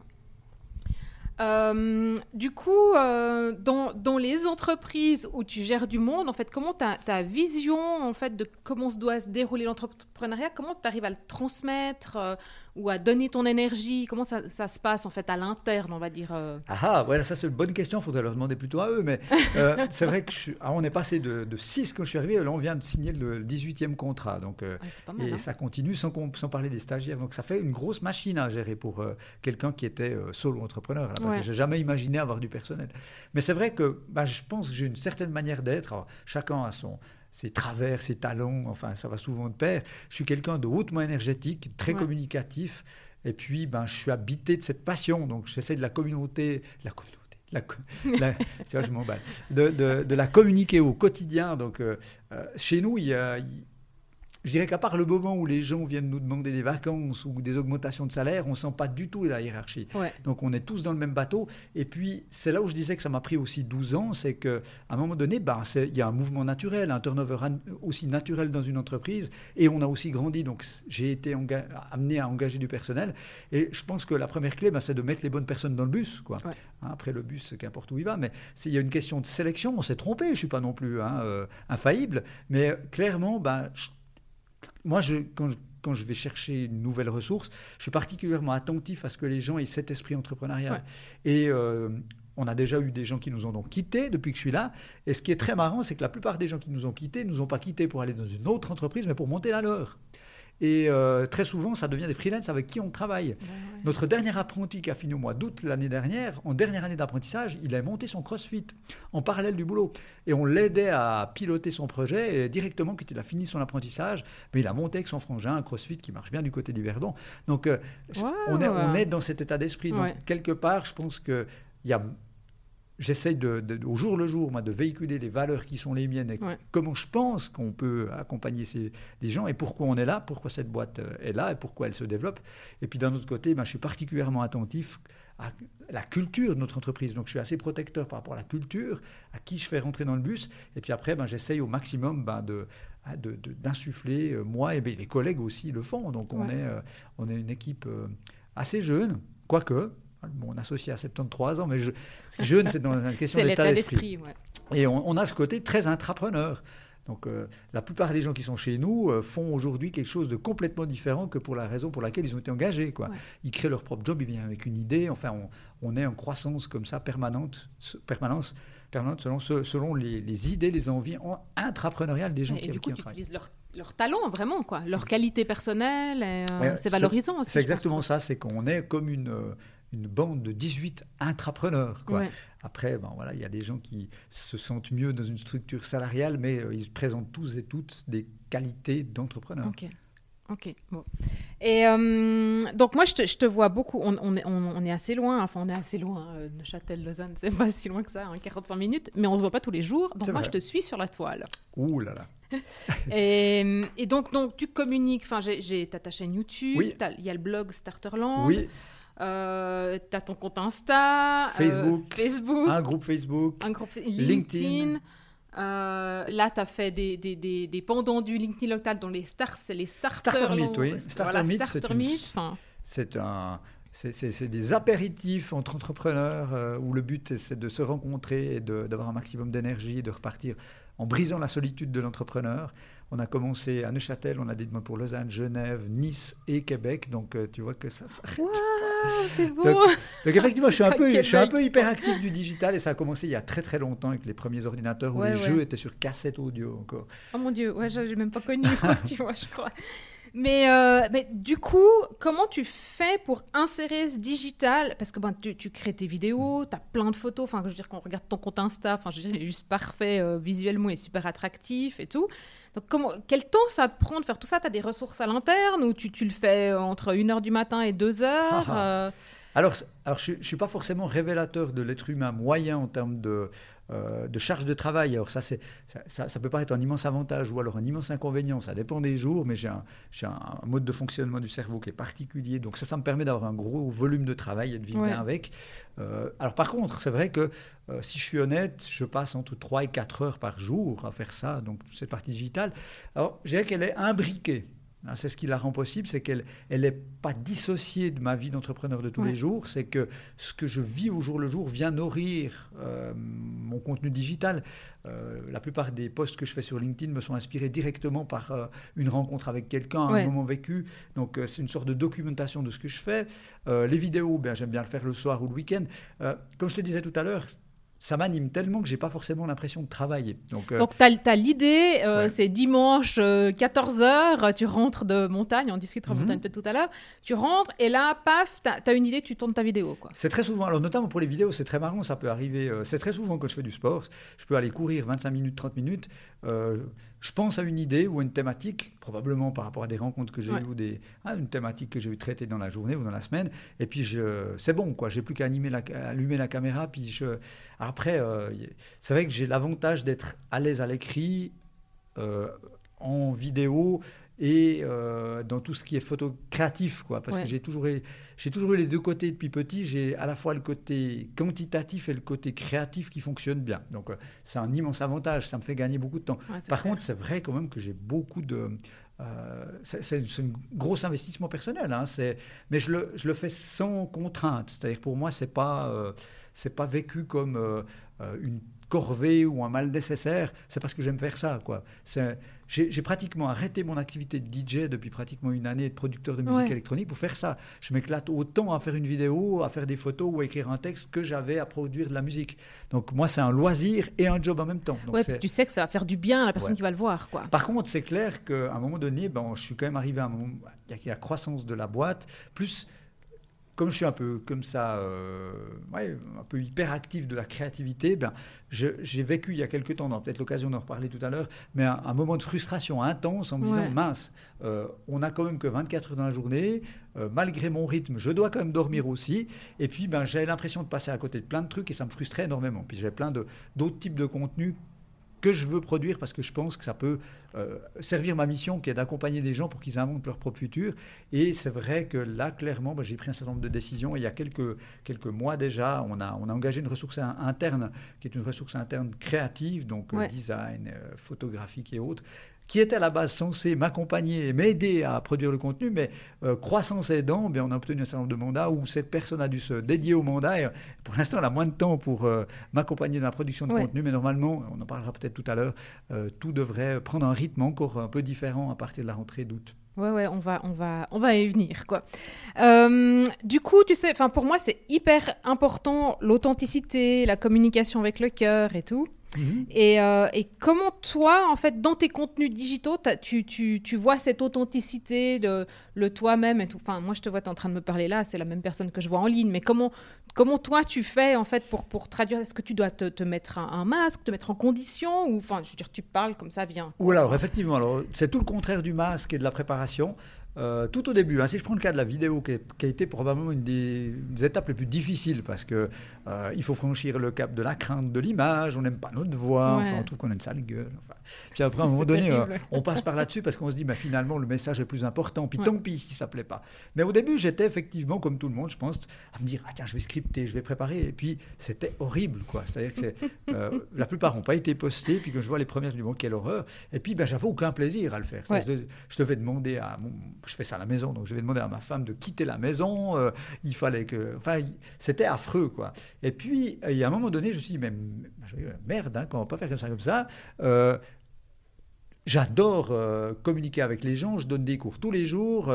Speaker 1: Euh, du coup, euh, dans, dans, les entreprises où tu gères du monde, en fait, comment ta, ta vision en fait de comment se doit se dérouler l'entrepreneuriat, comment tu arrives à le transmettre euh, ou à donner ton énergie? Comment ça, ça, se passe en fait à l'interne, on va dire
Speaker 2: Ah, ah ouais, ça c'est une bonne question. Il faudrait leur demander plutôt à eux. Mais c'est vrai que je suis... Ah, on est passé de, de 6 quand je suis arrivé. Là, on vient de signer le 18e contrat. Donc, et hein. ça continue sans, sans, parler des stagiaires. Donc ça fait une grosse machine à gérer pour quelqu'un qui était solo entrepreneur. Je J'ai jamais imaginé avoir du personnel. Mais c'est vrai que bah, je pense que j'ai une certaine manière d'être. Chacun a son, ses travers, ses talents, enfin, ça va souvent de pair. Je suis quelqu'un de hautement énergétique, très communicatif. Et puis, ben, je suis habité de cette passion. Donc, j'essaie de la communauté, la communauté, la, tu vois, je m'emballe, de, de, de, la communiquer au quotidien. Donc, euh, euh, chez nous, il y a, je dirais qu'à part le moment où les gens viennent nous demander des vacances ou des augmentations de salaire, on ne sent pas du tout la hiérarchie. Donc on est tous dans le même bateau. Et puis c'est là où je disais que ça m'a pris aussi 12 ans, c'est qu'à un moment donné, bah, il y a un mouvement naturel, un turnover aussi naturel dans une entreprise. Et on a aussi grandi. Donc j'ai été amené à engager du personnel. Et je pense que la première clé, bah, c'est de mettre les bonnes personnes dans le bus. Quoi. Hein, après le bus, qu'importe où il va. Mais s'il y a une question de sélection, on s'est trompé. Je ne suis pas non plus hein, euh, infaillible. Mais clairement, bah, moi, je, quand, je, vais chercher une nouvelle ressource, je suis particulièrement attentif à ce que les gens aient cet esprit entrepreneurial. Et euh, on a déjà eu des gens qui nous ont donc quittés depuis que je suis là. Et ce qui est très marrant, c'est que la plupart des gens qui nous ont quittés ne nous ont pas quittés pour aller dans une autre entreprise, mais pour monter la leur. Et euh, très souvent, ça devient des freelances avec qui on travaille. Notre dernier apprenti qui a fini au mois d'août l'année dernière, en dernière année d'apprentissage, il a monté son CrossFit en parallèle du boulot. Et on l'aidait à piloter son projet et directement quand il a fini son apprentissage, mais il a monté avec son frangin un CrossFit qui marche bien du côté du Verdon. Donc euh, on, est, on est dans cet état d'esprit. Donc quelque part, je pense qu'il y a j'essaye de, au jour le jour, moi, de véhiculer les valeurs qui sont les miennes et comment je pense qu'on peut accompagner ces, les gens et pourquoi on est là, pourquoi cette boîte euh, est là et pourquoi elle se développe. Et puis d'un autre côté, ben, je suis particulièrement attentif à la culture de notre entreprise. Donc je suis assez protecteur par rapport à la culture, à qui je fais rentrer dans le bus. Et puis après, ben, j'essaye au maximum ben, de, d'insuffler, euh, moi et ben, les collègues aussi le font. Donc on, est, euh, on est une équipe assez jeune, quoique mon associé a 73 ans, mais je, jeune, c'est dans une question d'état d'esprit. Et on, a ce côté très intrapreneur. Donc euh, la plupart des gens qui sont chez nous euh, font aujourd'hui quelque chose de complètement différent que pour la raison pour laquelle ils ont été engagés. Quoi. Ils créent leur propre job, ils viennent avec une idée. Enfin, on, est en croissance comme ça permanente, permanence, permanente selon, selon les, idées, les envies intrapreneuriales des gens
Speaker 1: et
Speaker 2: qui,
Speaker 1: du coup, qui utilisent leur, leur, talent vraiment, quoi, leur qualité personnelle. Euh, c'est valorisant aussi.
Speaker 2: C'est exactement ça, c'est qu'on est comme une une bande de 18 intrapreneurs. Quoi. Après, bon, voilà, il y a des gens qui se sentent mieux dans une structure salariale, mais euh, ils présentent tous et toutes des qualités d'entrepreneurs.
Speaker 1: Ok. Ok, bon. Et euh, donc moi, je te, je te, vois beaucoup, on, on, est, on, est, assez loin, enfin on est assez loin, euh, Neuchâtel, Lausanne, c'est pas si loin que ça, 45 hein, minutes, mais on se voit pas tous les jours, donc moi je te suis sur la toile.
Speaker 2: Ouh là là.
Speaker 1: et, et, donc, donc tu communiques, enfin j'ai ta chaîne YouTube, il y a le blog Starterland.
Speaker 2: Oui.
Speaker 1: Euh, tu as ton compte Insta,
Speaker 2: euh, Facebook,
Speaker 1: Facebook,
Speaker 2: un groupe Facebook,
Speaker 1: un groupe LinkedIn. Euh, là, tu as fait des, des, des, des, pendants du LinkedIn local dont les stars, c'est les starter,
Speaker 2: starter Meet, oui. Starter Meet, c'est un, c'est des apéritifs entre entrepreneurs où le but c'est de se rencontrer et d'avoir un maximum d'énergie et de repartir en brisant la solitude de l'entrepreneur. On a commencé à Neuchâtel, on a dit demain pour Lausanne, Genève, Nice et Québec. Donc tu vois que ça s'arrête
Speaker 1: c'est beau.
Speaker 2: Donc, effectivement, je suis, un peu, je suis un peu hyperactif du digital et ça a commencé il y a très très longtemps avec les premiers ordinateurs où les jeux étaient sur cassette audio encore.
Speaker 1: Oh mon dieu, ouais, j'ai même pas connu, tu vois, je crois. Mais, euh, mais, du coup, comment tu fais pour insérer ce digital? Parce que ben, tu, tu, crées tes vidéos, tu as plein de photos. Enfin, je veux dire, quand on regarde ton compte Insta, enfin, je veux dire, il est juste parfait euh, visuellement et super attractif et tout. Donc, comment, quel temps ça te prend de faire tout ça? Tu as des ressources à l'interne ou tu, tu, le fais entre 1h du matin et 2h
Speaker 2: euh? Alors, alors je ne suis pas forcément révélateur de l'être humain moyen en termes de, euh, de charge de travail. Alors ça, c'est, ça, ça, peut paraître un immense avantage ou alors un immense inconvénient, ça dépend des jours, mais j'ai un, un, mode de fonctionnement du cerveau qui est particulier. Donc ça, ça me permet d'avoir un gros volume de travail et de vivre bien avec. Euh, alors par contre, c'est vrai que euh, si je suis honnête, je passe entre 3 et 4 heures par jour à faire ça, donc cette partie digitale. Alors je dirais qu'elle est imbriquée. Hein, c'est ce qui la rend possible, c'est qu'elle n'est pas dissociée de ma vie d'entrepreneur de tous les jours. C'est que ce que je vis au jour le jour vient nourrir euh, mon contenu digital. Euh, la plupart des posts que je fais sur LinkedIn me sont inspirés directement par euh, une rencontre avec quelqu'un, un moment vécu. Donc c'est une sorte de documentation de ce que je fais. les vidéos, ben, j'aime bien le faire le soir ou le week-end. comme je te disais tout à l'heure, ça m'anime tellement que j'ai pas forcément l'impression de travailler.
Speaker 1: Donc, euh, tu as, l'idée, euh, c'est dimanche 14h, euh, tu rentres de montagne, on discutera de montagne mhm. peut-être tout à l'heure, tu rentres et là, paf, tu as, une idée, tu tournes ta vidéo.
Speaker 2: C'est très souvent, alors notamment pour les vidéos, c'est très marrant, ça peut arriver, c'est très souvent quand je fais du sport, je peux aller courir 25 minutes, 30 minutes, je pense à une idée ou une thématique, probablement par rapport à des rencontres que j'ai eues ou des, ah, une thématique que j'ai eu traiter dans la journée ou dans la semaine. Et puis, c'est bon, quoi. J'ai plus qu'à allumer la caméra. Puis je, après, euh, c'est vrai que j'ai l'avantage d'être à l'aise à l'écrit, euh, en vidéo et euh, dans tout ce qui est photo créatif, quoi. Parce que j'ai toujours, j'ai toujours eu les deux côtés depuis petit. J'ai à la fois le côté quantitatif et le côté créatif qui fonctionnent bien. Donc euh, c'est un immense avantage. Ça me fait gagner beaucoup de temps. Par contre, c'est vrai quand même que j'ai beaucoup de euh, c'est un gros investissement personnel, hein, mais je le, je le, fais sans contrainte. C'est-à-dire pour moi, c'est pas, c'est pas vécu comme une corvée ou un mal nécessaire, c'est parce que j'aime faire ça. Quoi. J'ai, pratiquement arrêté mon activité de DJ depuis pratiquement une année de producteur de musique électronique pour faire ça. Je m'éclate autant à faire une vidéo, à faire des photos ou à écrire un texte que j'avais à produire de la musique. Donc moi, c'est un loisir et un job en même temps.
Speaker 1: Donc tu sais que ça va faire du bien à la personne qui va le voir. Quoi.
Speaker 2: Par contre, c'est clair qu'à un moment donné, ben, je suis quand même arrivé à un moment, il y a la croissance de la boîte, plus comme je suis un peu comme ça, euh, un peu hyperactif de la créativité, ben, j'ai vécu il y a quelques temps, on aura peut-être l'occasion d'en reparler tout à l'heure, mais un, moment de frustration intense en me disant, mince, euh, on n'a quand même que 24 heures dans la journée, euh, malgré mon rythme, je dois quand même dormir aussi, et puis ben, j'avais l'impression de passer à côté de plein de trucs et ça me frustrait énormément. Puis j'avais plein d'autres types de contenus que je veux produire parce que je pense que ça peut euh, servir ma mission qui est d'accompagner les gens pour qu'ils inventent leur propre futur. Et c'est vrai que là, clairement, bah, j'ai pris un certain nombre de décisions. Et il y a quelques, quelques mois déjà, on a, on a engagé une ressource interne qui est une ressource interne créative, donc euh, design, euh, photographique et autres, qui était à la base censé m'accompagner et m'aider à produire le contenu, mais euh, croissance aidant, bien, on a obtenu un certain nombre de mandats où cette personne a dû se dédier au mandat. Et, pour l'instant, elle a moins de temps pour euh, m'accompagner dans la production de contenu, mais normalement, on en parlera peut-être tout à l'heure, euh, tout devrait prendre un rythme encore un peu différent à partir de la rentrée d'août.
Speaker 1: Ouais, ouais, on va, on va, on va y venir, quoi. du coup, tu sais, enfin, pour moi, c'est hyper important l'authenticité, la communication avec le cœur et tout. Mhm. Euh, et, comment toi, en fait, dans tes contenus digitaux, tu, tu, tu, vois cette authenticité de le toi-même et tout. Enfin, moi, je te vois, tu es en train de me parler là, c'est la même personne que je vois en ligne. Mais comment, comment toi, tu fais, en fait, pour, pour traduire? Est-ce que tu dois te, mettre un, masque, te mettre en condition Ou, enfin, je veux dire, tu parles comme ça, viens.
Speaker 2: Ou alors, effectivement, alors, c'est tout le contraire du masque et de la préparation. Euh, tout au début, hein, si je prends le cas de la vidéo, qui, a été probablement une des, étapes les plus difficiles, parce que euh, il faut franchir le cap de la crainte de l'image, on n'aime pas notre voix, enfin, on trouve qu'on a une sale gueule. Enfin. Puis après, à un moment donné, euh, on passe par là-dessus parce qu'on se dit, bah, finalement, le message est plus important, puis tant pis si ça ne plaît pas. Mais au début, j'étais effectivement, comme tout le monde, je pense, à me dire, ah tiens, je vais scripter, je vais préparer, et puis c'était horrible, quoi. C'est-à-dire que la plupart n'ont pas été postés, puis quand je vois les premières, je me dis, bon, quelle horreur, et puis ben, j'avais aucun plaisir à le faire. Je, je devais demander à mon je fais ça à la maison, donc je vais demander à ma femme de quitter la maison. Euh, il fallait que, enfin, c'était affreux, quoi. Et puis, il y a un moment donné, je me suis dit, mais merde, hein, comment on peut pas faire comme ça, comme ça. Euh, j'adore euh, communiquer avec les gens, je donne des cours tous les jours.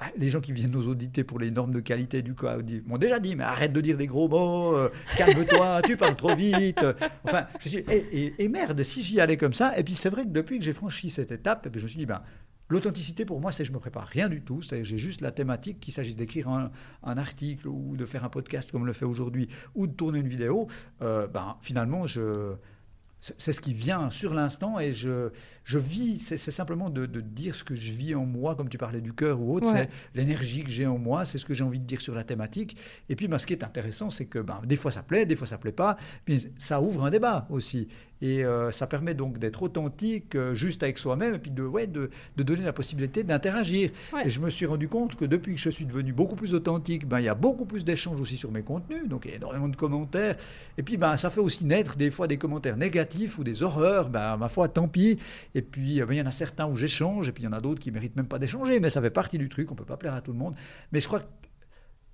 Speaker 2: Ah, les gens qui viennent nous auditer pour les normes de qualité du code m'ont déjà dit mais arrête de dire des gros mots, calme-toi, tu parles trop vite. Enfin, je suis et, et, merde, si j'y allais comme ça. Et puis c'est vrai que depuis que j'ai franchi cette étape, je me suis dit ben L'authenticité, pour moi, c'est je me prépare rien du tout. C'est-à-dire j'ai juste la thématique, qu'il s'agisse d'écrire un, article ou de faire un podcast comme le fait aujourd'hui, ou de tourner une vidéo. Euh, ben, finalement, je c'est ce qui vient sur l'instant et je, je vis, c'est simplement de, dire ce que je vis en moi, comme tu parlais du cœur ou autre, c'est l'énergie que j'ai en moi, c'est ce que j'ai envie de dire sur la thématique. Et puis, ben, ce qui est intéressant, c'est que ben, des fois ça plaît, des fois ça plaît pas, puis ça ouvre un débat aussi. Et euh, ça permet donc d'être authentique, euh, juste avec soi-même, et puis de, ouais, de, de donner la possibilité d'interagir. Et je me suis rendu compte que depuis que je suis devenu beaucoup plus authentique, ben, il y a beaucoup plus d'échanges aussi sur mes contenus, donc il y a énormément de commentaires. Et puis ben, ça fait aussi naître des fois des commentaires négatifs ou des horreurs, ben, ma foi, tant pis. Et puis ben, il y en a certains où j'échange, et puis il y en a d'autres qui méritent même pas d'échanger, mais ça fait partie du truc, on peut pas plaire à tout le monde. Mais je crois que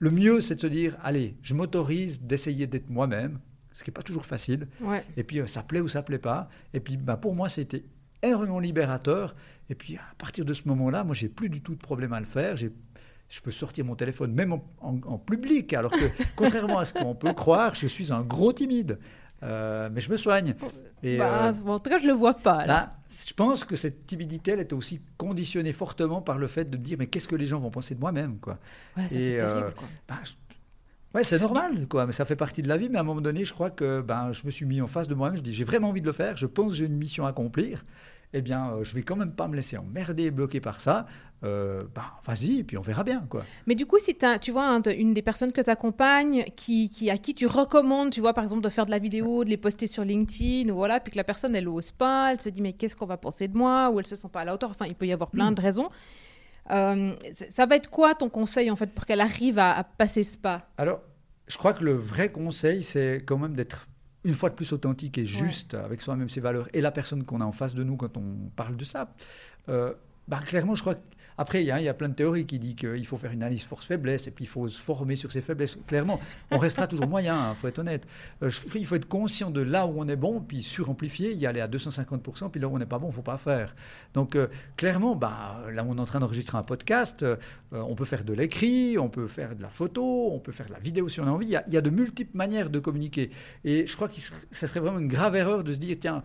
Speaker 2: le mieux, c'est de se dire, allez, je m'autorise d'essayer d'être moi-même, ce qui n'est pas toujours facile. Et puis, euh, ça plaît ou ça plaît pas. Et puis, bah, pour moi, c'était énormément libérateur. Et puis, à partir de ce moment-là, moi, j'ai plus du tout de problème à le faire. Je peux sortir mon téléphone même en, public, alors que, contrairement à ce qu'on peut croire, je suis un gros timide. Euh, mais je me soigne.
Speaker 1: Et, bah, euh, en tout cas, je ne le vois pas.
Speaker 2: Là. je pense que cette timidité, elle était aussi conditionnée fortement par le fait de me dire, mais qu'est-ce que les gens vont penser de moi-même quoi.
Speaker 1: Ouais, ça, c'est terrible. Quoi. Bah,
Speaker 2: Ouais, c'est normal, quoi. Mais ça fait partie de la vie. Mais à un moment donné, je crois que ben, je me suis mis en face de moi-même. Je dis, j'ai vraiment envie de le faire. Je pense que j'ai une mission à accomplir. Eh bien, euh, je vais quand même pas me laisser emmerder et bloquer par ça. Euh, ben, vas-y, puis on verra bien, quoi.
Speaker 1: Mais du coup, si tu vois une des personnes que tu accompagnes, qui, qui, à qui tu recommandes, tu vois, par exemple, de faire de la vidéo, de les poster sur LinkedIn, ou voilà, puis que la personne, elle n'ose pas, elle se dit, mais qu'est-ce qu'on va penser de moi, ou elle se sent pas à la hauteur. Enfin, il peut y avoir plein mm. de raisons. Euh, ça va être quoi ton conseil, en fait, pour qu'elle arrive à, à passer ce pas?
Speaker 2: Alors, je crois que le vrai conseil, c'est quand même d'être une fois de plus authentique et juste avec soi-même, ses valeurs et la personne qu'on a en face de nous quand on parle de ça. Euh, bah, clairement, je crois que après, il y, a, plein de théories qui disent qu'il faut faire une analyse force-faiblesse et puis il faut se former sur ses faiblesses. Clairement, on restera toujours moyen, il hein, faut être honnête. Euh, il faut être conscient de là où on est bon, puis suramplifier, y aller à 250%, puis là où on n'est pas bon, il ne faut pas faire. Donc, euh, clairement, bah, là où on est en train d'enregistrer un podcast, euh, on peut faire de l'écrit, on peut faire de la photo, on peut faire de la vidéo si on a envie. Il y a, de multiples manières de communiquer. Et je crois que ce serait vraiment une grave erreur de se dire, tiens,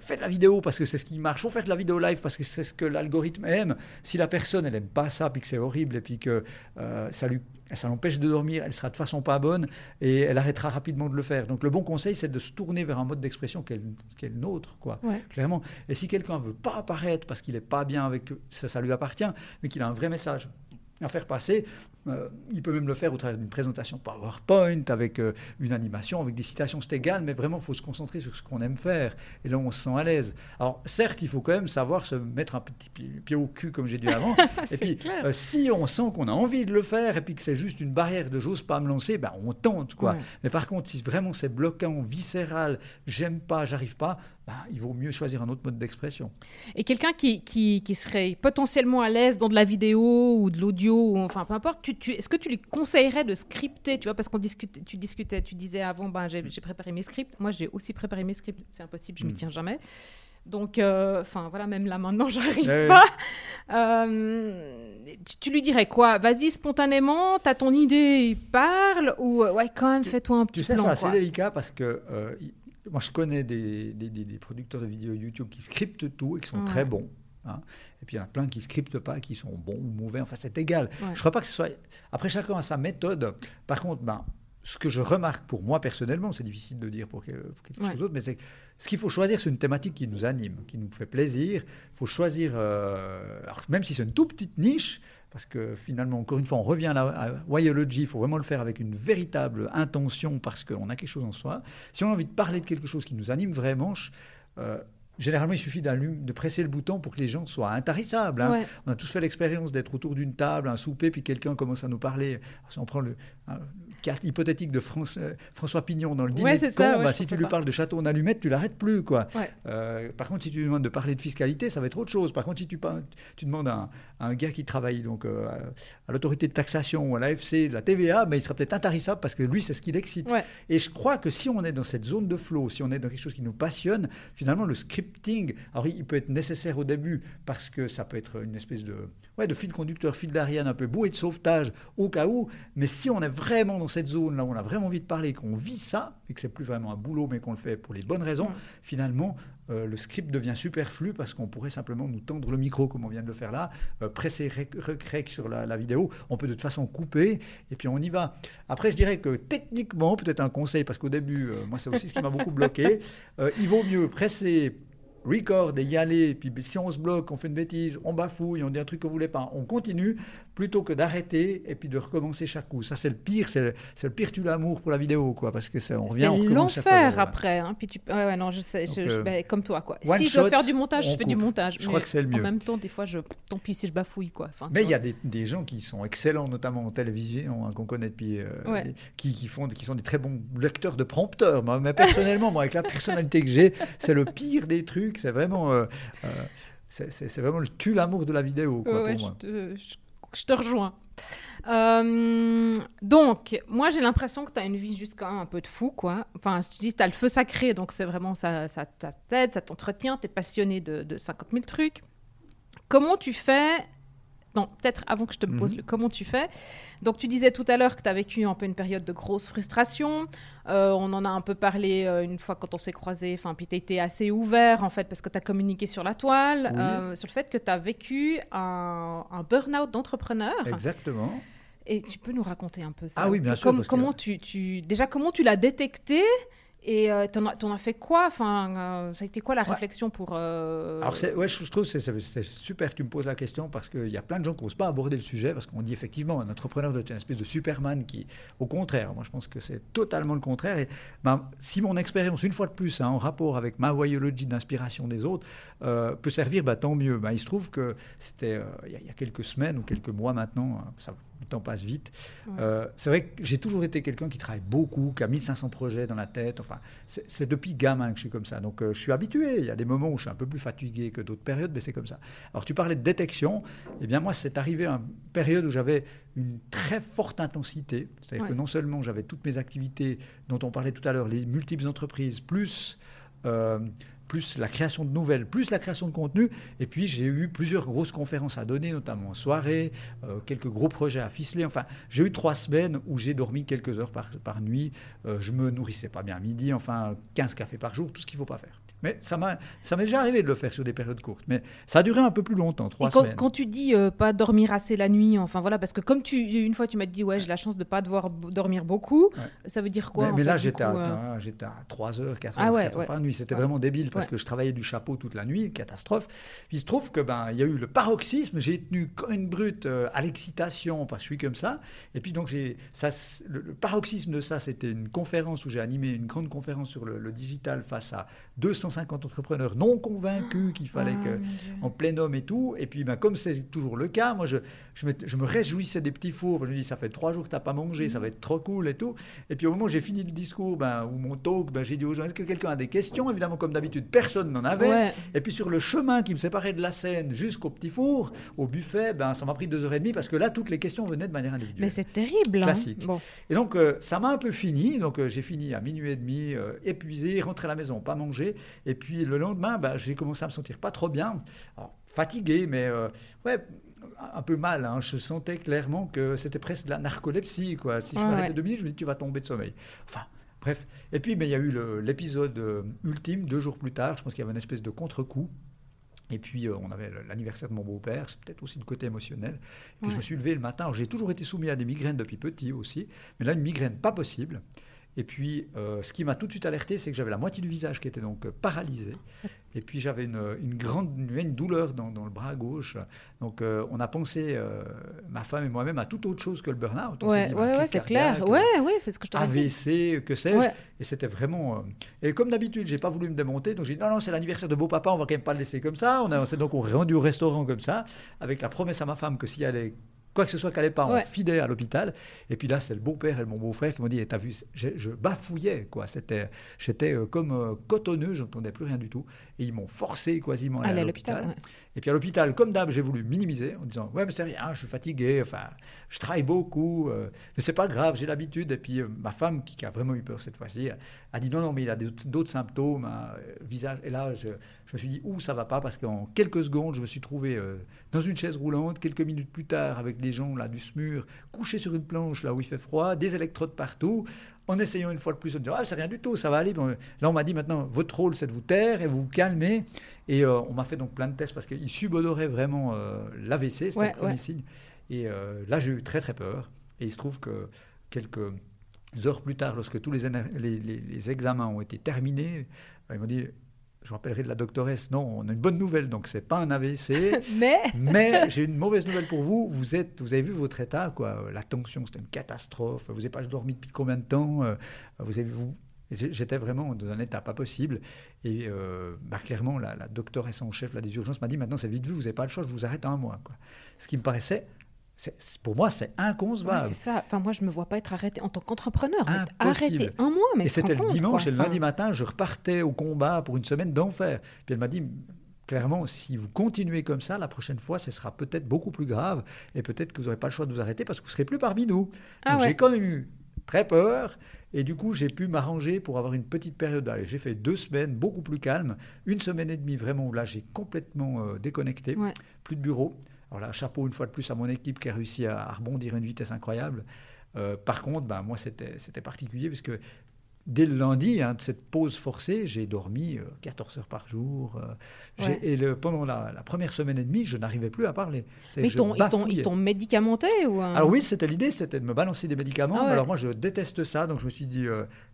Speaker 2: faites de la vidéo parce que c'est ce qui marche, faut faire de la vidéo live parce que c'est ce que l'algorithme aime. Si la personne elle n'aime pas ça, puis que c'est horrible, et puis que euh, ça lui ça l'empêche de dormir, elle sera de façon pas bonne et elle arrêtera rapidement de le faire. Donc le bon conseil, c'est de se tourner vers un mode d'expression qui est, le nôtre, quoi, clairement. Et si quelqu'un veut pas apparaître parce qu'il n'est pas bien avec ça, ça lui appartient, mais qu'il a un vrai message à faire passer, euh, il peut même le faire au travers d'une présentation PowerPoint, avec euh, une animation, avec des citations, c'est égal, mais vraiment, il faut se concentrer sur ce qu'on aime faire. Et là, on se sent à l'aise. Alors, certes, il faut quand même savoir se mettre un petit pied, au cul, comme j'ai dit avant. et puis, euh, si on sent qu'on a envie de le faire, et puis que c'est juste une barrière de j'ose pas me lancer, ben, on tente, quoi. Mais par contre, si vraiment c'est bloquant, viscéral, j'aime pas, j'arrive pas, ben, il vaut mieux choisir un autre mode d'expression.
Speaker 1: Et quelqu'un qui, qui, qui, serait potentiellement à l'aise dans de la vidéo ou de l'audio, enfin peu importe, tu est-ce que tu lui conseillerais de scripter, tu vois, parce qu'on discutait, tu discutais, tu disais avant, ben, j'ai préparé mes scripts. Moi, j'ai aussi préparé mes scripts. C'est impossible, je ne m'y hmm. tiens jamais. Donc, euh, enfin, voilà, même là maintenant, j'arrive n'arrive pas. Euh, tu, lui dirais quoi? Vas-y spontanément, tu as ton idée, parle, ou euh, ouais, quand même, fais-toi un petit
Speaker 2: Tu sais,
Speaker 1: c'est
Speaker 2: assez délicat parce que moi, je connais des, des, des, producteurs de vidéos YouTube qui scriptent tout et qui sont très bons. Hein. Et puis il y en a plein qui ne scriptent pas, qui sont bons ou mauvais, enfin c'est égal. Je ne crois pas que ce soit... Après, chacun a sa méthode. Par contre, ben, ce que je remarque pour moi personnellement, c'est difficile de dire pour, quelque chose d'autre, mais c'est ce qu'il faut choisir, c'est une thématique qui nous anime, qui nous fait plaisir. Il faut choisir, euh, même si c'est une toute petite niche, parce que finalement, encore une fois, on revient à, à Wyology, il faut vraiment le faire avec une véritable intention, parce qu'on a quelque chose en soi. Si on a envie de parler de quelque chose qui nous anime vraiment, euh, Généralement, il suffit de presser le bouton pour que les gens soient intarissables. Hein. On a tous fait l'expérience d'être autour d'une table, un souper, puis quelqu'un commence à nous parler. si on prend le, hypothétique de euh, François Pignon dans le dîner de bah, si tu lui parles de château en allumette, tu l'arrêtes plus. Quoi. Euh, par contre, si tu lui demandes de parler de fiscalité, ça va être autre chose. Par contre, si tu, tu demandes à un, gars qui travaille donc, euh, à, l'autorité de taxation ou à l'AFC, de la TVA, il sera peut-être intarissable parce que lui, c'est ce qui l'excite. Et je crois que si on est dans cette zone de flow, si on est dans quelque chose qui nous passionne, finalement, le scripting, alors il peut être nécessaire au début parce que ça peut être une espèce de ouais, de fil conducteur, fil d'Ariane, un peu bouée de sauvetage au cas où. Mais si on est vraiment dans cette zone là où on a vraiment envie de parler, qu'on vit ça, et que c'est plus vraiment un boulot, mais qu'on le fait pour les bonnes raisons, finalement, euh, le script devient superflu parce qu'on pourrait simplement nous tendre le micro comme on vient de le faire là, euh, presser rec, sur la, vidéo. On peut de toute façon couper et puis on y va. Après, je dirais que techniquement, peut-être un conseil, parce qu'au début, moi c'est aussi ce qui m'a beaucoup bloqué, il vaut mieux presser record et y aller, puis si on se bloque, on fait une bêtise, on bafouille, on dit un truc qu'on voulait pas, on continue, plutôt que d'arrêter et puis de recommencer chaque coup. Ça, c'est le pire, c'est le, pire tu l'amour pour la vidéo, quoi, parce que ça, on revient,
Speaker 1: on recommence chaque l'enfer après, hein, puis tu... ouais, non, je sais, je, ben, comme toi, quoi. Si je dois faire du montage, je fais du montage.
Speaker 2: Je crois que c'est le mieux.
Speaker 1: En même temps, des fois, je... tant pis si je bafouille, quoi. Enfin,
Speaker 2: mais il y a des, des, gens qui sont excellents, notamment en télévision, hein, qu'on connaît depuis, euh, qui, qui, font, qui sont des très bons lecteurs de prompteurs. Mais personnellement, moi, avec la personnalité que j'ai, c'est le pire des trucs, c'est vraiment... Euh, euh, c'est vraiment le tue l'amour de la vidéo, quoi, pour moi.
Speaker 1: Je, te rejoins. Euh, donc, moi, j'ai l'impression que tu as une vie juste quand même un peu de fou, quoi. Enfin, tu dis, tu as le feu sacré, donc c'est vraiment ça, ça t'aide, ça t'entretient, tu es passionné de, de 50 000 trucs. Comment tu fais non, peut-être avant que je te pose mhm. le comment tu fais. Donc, tu disais tout à l'heure que tu as vécu un peu une période de grosse frustration. Euh, on en a un peu parlé euh, une fois quand on s'est croisés. Enfin, puis tu as été assez ouvert, en fait, parce que tu as communiqué sur la toile, euh, sur le fait que tu as vécu un, un burn-out d'entrepreneur.
Speaker 2: Exactement.
Speaker 1: Et tu peux nous raconter un peu ça?
Speaker 2: Ah oui, bien sûr.
Speaker 1: comment tu, tu, déjà, comment tu l'as détecté? Et euh, tu en, as fait quoi? Enfin, euh, ça a été quoi la réflexion pour
Speaker 2: euh, Alors, ouais, je, trouve que c'est super que tu me poses la question parce qu'il y a plein de gens qui n'osent pas aborder le sujet parce qu'on dit effectivement un entrepreneur doit être une espèce de Superman qui, au contraire, moi je pense que c'est totalement le contraire. Et ben, si mon expérience, une fois de plus, hein, en rapport avec ma voyologie d'inspiration des autres, peut servir, bah, tant mieux. Ben, il se trouve que c'était il y, a quelques semaines ou quelques mois maintenant, hein, ça le temps passe vite. Euh, c'est vrai que j'ai toujours été quelqu'un qui travaille beaucoup, qui a 1500 projets dans la tête. Enfin, c'est depuis gamin que je suis comme ça. Donc, euh, je suis habitué. Il y a des moments où je suis un peu plus fatigué que d'autres périodes, mais c'est comme ça. Alors, tu parlais de détection. Eh bien, moi, c'est arrivé à une période où j'avais une très forte intensité. C'est-à-dire que non seulement j'avais toutes mes activités dont on parlait tout à l'heure, les multiples entreprises, plus euh, plus la création de nouvelles, plus la création de contenu. Et puis j'ai eu plusieurs grosses conférences à donner, notamment en soirée, euh, quelques gros projets à ficeler. Enfin, j'ai eu trois semaines où j'ai dormi quelques heures par, nuit. Euh, je me nourrissais pas bien à midi, enfin 15 cafés par jour, tout ce qu'il ne faut pas faire. Mais ça m'est déjà arrivé de le faire sur des périodes courtes. Mais ça a duré un peu plus longtemps, trois
Speaker 1: quand,
Speaker 2: semaines.
Speaker 1: Quand tu dis euh, pas dormir assez la nuit, enfin voilà, parce que comme tu, une fois tu m'as dit, ouais, j'ai la chance de pas devoir dormir beaucoup, ça veut dire quoi
Speaker 2: Mais, là, j'étais à, euh à 3 heures, 4 ah heures, ah par nuit. C'était vraiment débile parce que je travaillais du chapeau toute la nuit, catastrophe. Puis il se trouve que ben il y a eu le paroxysme, j'ai tenu comme une brute euh, à l'excitation parce que je suis comme ça. Et puis donc j'ai ça, le, paroxysme de ça, c'était une conférence où j'ai animé une grande conférence sur le, le digital face à 250 entrepreneurs non convaincus qu'il fallait ah, que, en plein homme et tout. Et puis, ben, comme c'est toujours le cas, moi, je, je, me, je, me, réjouissais des petits fours. Je me dis, ça fait trois jours que tu n'as pas mangé, ça va être trop cool et tout. Et puis, au moment où j'ai fini le discours, ben, ou mon talk, ben, j'ai dit aux gens, est-ce que quelqu'un a des questions? Évidemment, comme d'habitude, personne n'en avait. Et puis, sur le chemin qui me séparait de la scène jusqu'au petit four, au buffet, ben, ça m'a pris deux heures et demie parce que là, toutes les questions venaient de manière individuelle.
Speaker 1: Mais c'est terrible. Hein.
Speaker 2: Classique. Et donc, euh, ça m'a un peu fini. Donc, euh, j'ai fini à minuit et demi, euh, épuisé, rentré à la maison, pas Et puis le lendemain, bah, j'ai commencé à me sentir pas trop bien. fatigué, mais euh, ouais, un peu mal. Hein. Je sentais clairement que c'était presque de la narcolepsie. Quoi. Si je m'arrêtais deux minutes, je me dis, tu vas tomber de sommeil. Enfin, bref. Et puis, mais il y a eu l'épisode euh, ultime, deux jours plus tard. Je pense qu'il y avait une espèce de contre-coup. Et puis, euh, on avait l'anniversaire de mon beau-père, c'est peut-être aussi le côté émotionnel. Puis, je me suis levé le matin. J'ai toujours été soumis à des migraines depuis petit aussi. Mais là, une migraine pas possible. Et puis, euh, ce qui m'a tout de suite alerté, c'est que j'avais la moitié du visage qui était donc euh, paralysé. Et puis, j'avais une, une, grande une, douleur dans, dans, le bras gauche. Donc, euh, on a pensé, ma femme et moi-même, à toute autre chose que le burn-out.
Speaker 1: Oui, ouais, ouais, ouais c'est clair. Ouais, ouais, c'est ce que je te
Speaker 2: AVC, que sais-je. Et c'était vraiment. Et comme d'habitude, j'ai pas voulu me démonter. Donc, j'ai dit non, non, c'est l'anniversaire de beau-papa, on va quand même pas le laisser comme ça. On a, donc, on est rendu au restaurant comme ça, avec la promesse à ma femme que si elle est quoi que ce soit qu'elle n'allait pas, en fidèle à l'hôpital. Et puis là, c'est le beau-père et mon beau-frère qui m'ont dit, t'as vu, je, bafouillais, quoi. C'était, j'étais euh, comme euh, cotonneux, je n'entendais plus rien du tout. Et ils m'ont forcé quasiment à aller à l'hôpital. Et puis à l'hôpital, comme d'hab, j'ai voulu minimiser en disant, ouais, mais c'est rien, je suis fatigué, enfin, je travaille beaucoup, euh, mais c'est pas grave, j'ai l'habitude. Et puis ma femme, qui, a vraiment eu peur cette fois-ci, a dit, non, non, mais il a d'autres symptômes, hein, visage. Et là, je, je me suis dit, ouh, ça va pas, parce qu'en quelques secondes, je me suis trouvé euh, dans une chaise roulante, quelques minutes plus tard, avec des gens là du SMUR, couchés sur une planche là où il fait froid, des électrodes partout. En essayant une fois de plus, on dit ah, ça rien du tout, ça va aller. là, on m'a dit maintenant, votre rôle, c'est de vous taire et vous vous calmer. Et euh, on m'a fait donc plein de tests parce qu'il subodorait vraiment euh, l'AVC, c'était le premier signe. Et euh, là, j'ai eu très très peur. Et il se trouve que quelques heures plus tard, lorsque tous les, les, les examens ont été terminés, ils m'ont dit je rappellerai de la doctoresse, non, on a une bonne nouvelle, donc c'est pas un AVC.
Speaker 1: mais
Speaker 2: mais j'ai une mauvaise nouvelle pour vous. Vous êtes, vous avez vu votre état, quoi. La tension, c'était une catastrophe. Vous n'avez pas dormi depuis combien de temps euh, Vous avez, vous, J'étais vraiment dans un état pas possible. Et euh, bah, clairement, la, la, doctoresse en chef là, des urgences m'a dit maintenant, c'est vite vu, vous n'avez pas le choix, je vous arrête un mois. Quoi. Ce qui me paraissait pour moi, c'est inconcevable.
Speaker 1: c'est ça. Enfin, moi, je me vois pas être arrêté en tant qu'entrepreneur. Arrêté un mois, mais
Speaker 2: Et c'était le dimanche et le lundi matin, je repartais au combat pour une semaine d'enfer. Puis elle m'a dit, clairement, si vous continuez comme ça, la prochaine fois, ce sera peut-être beaucoup plus grave et peut-être que vous n'aurez pas le choix de vous arrêter parce que vous ne serez plus parmi nous. Ah j'ai quand même eu très peur. Et du coup, j'ai pu m'arranger pour avoir une petite période. J'ai fait deux semaines beaucoup plus calmes, une semaine et demie vraiment où là, j'ai complètement euh, déconnecté, plus de bureau. Alors là, chapeau une fois de plus à mon équipe qui a réussi à, rebondir à une vitesse incroyable. Euh, par contre, ben, moi, c'était particulier parce que dès le lundi, hein, de cette pause forcée, j'ai dormi 14 euh, heures par jour. Euh, et le, pendant la, première semaine et demie, je n'arrivais plus à parler.
Speaker 1: Mais ils t'ont médicamenté ou
Speaker 2: Alors oui, c'était l'idée, c'était de me balancer des médicaments. Ah alors moi, je déteste ça, donc je me suis dit,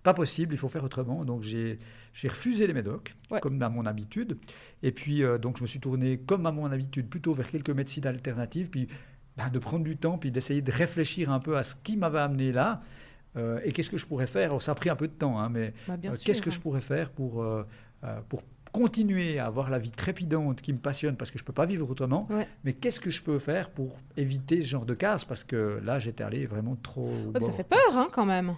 Speaker 2: pas possible, il faut faire autrement. Donc j'ai refusé les médocs, comme à mon habitude. Et puis, euh, donc, je me suis tourné, comme à mon habitude, plutôt vers quelques médecines alternatives, puis bah, de prendre du temps, puis d'essayer de réfléchir un peu à ce qui m'avait amené là. Euh, et qu'est-ce que je pourrais faire? Ça a pris un peu de temps, hein, mais bah, euh, qu'est-ce que je pourrais faire pour, pour continuer à avoir la vie trépidante qui me passionne? Parce que je ne peux pas vivre autrement. Mais qu'est-ce que je peux faire pour éviter ce genre de casse? Parce que là, j'étais allé vraiment trop.
Speaker 1: ça fait peur hein, quand même.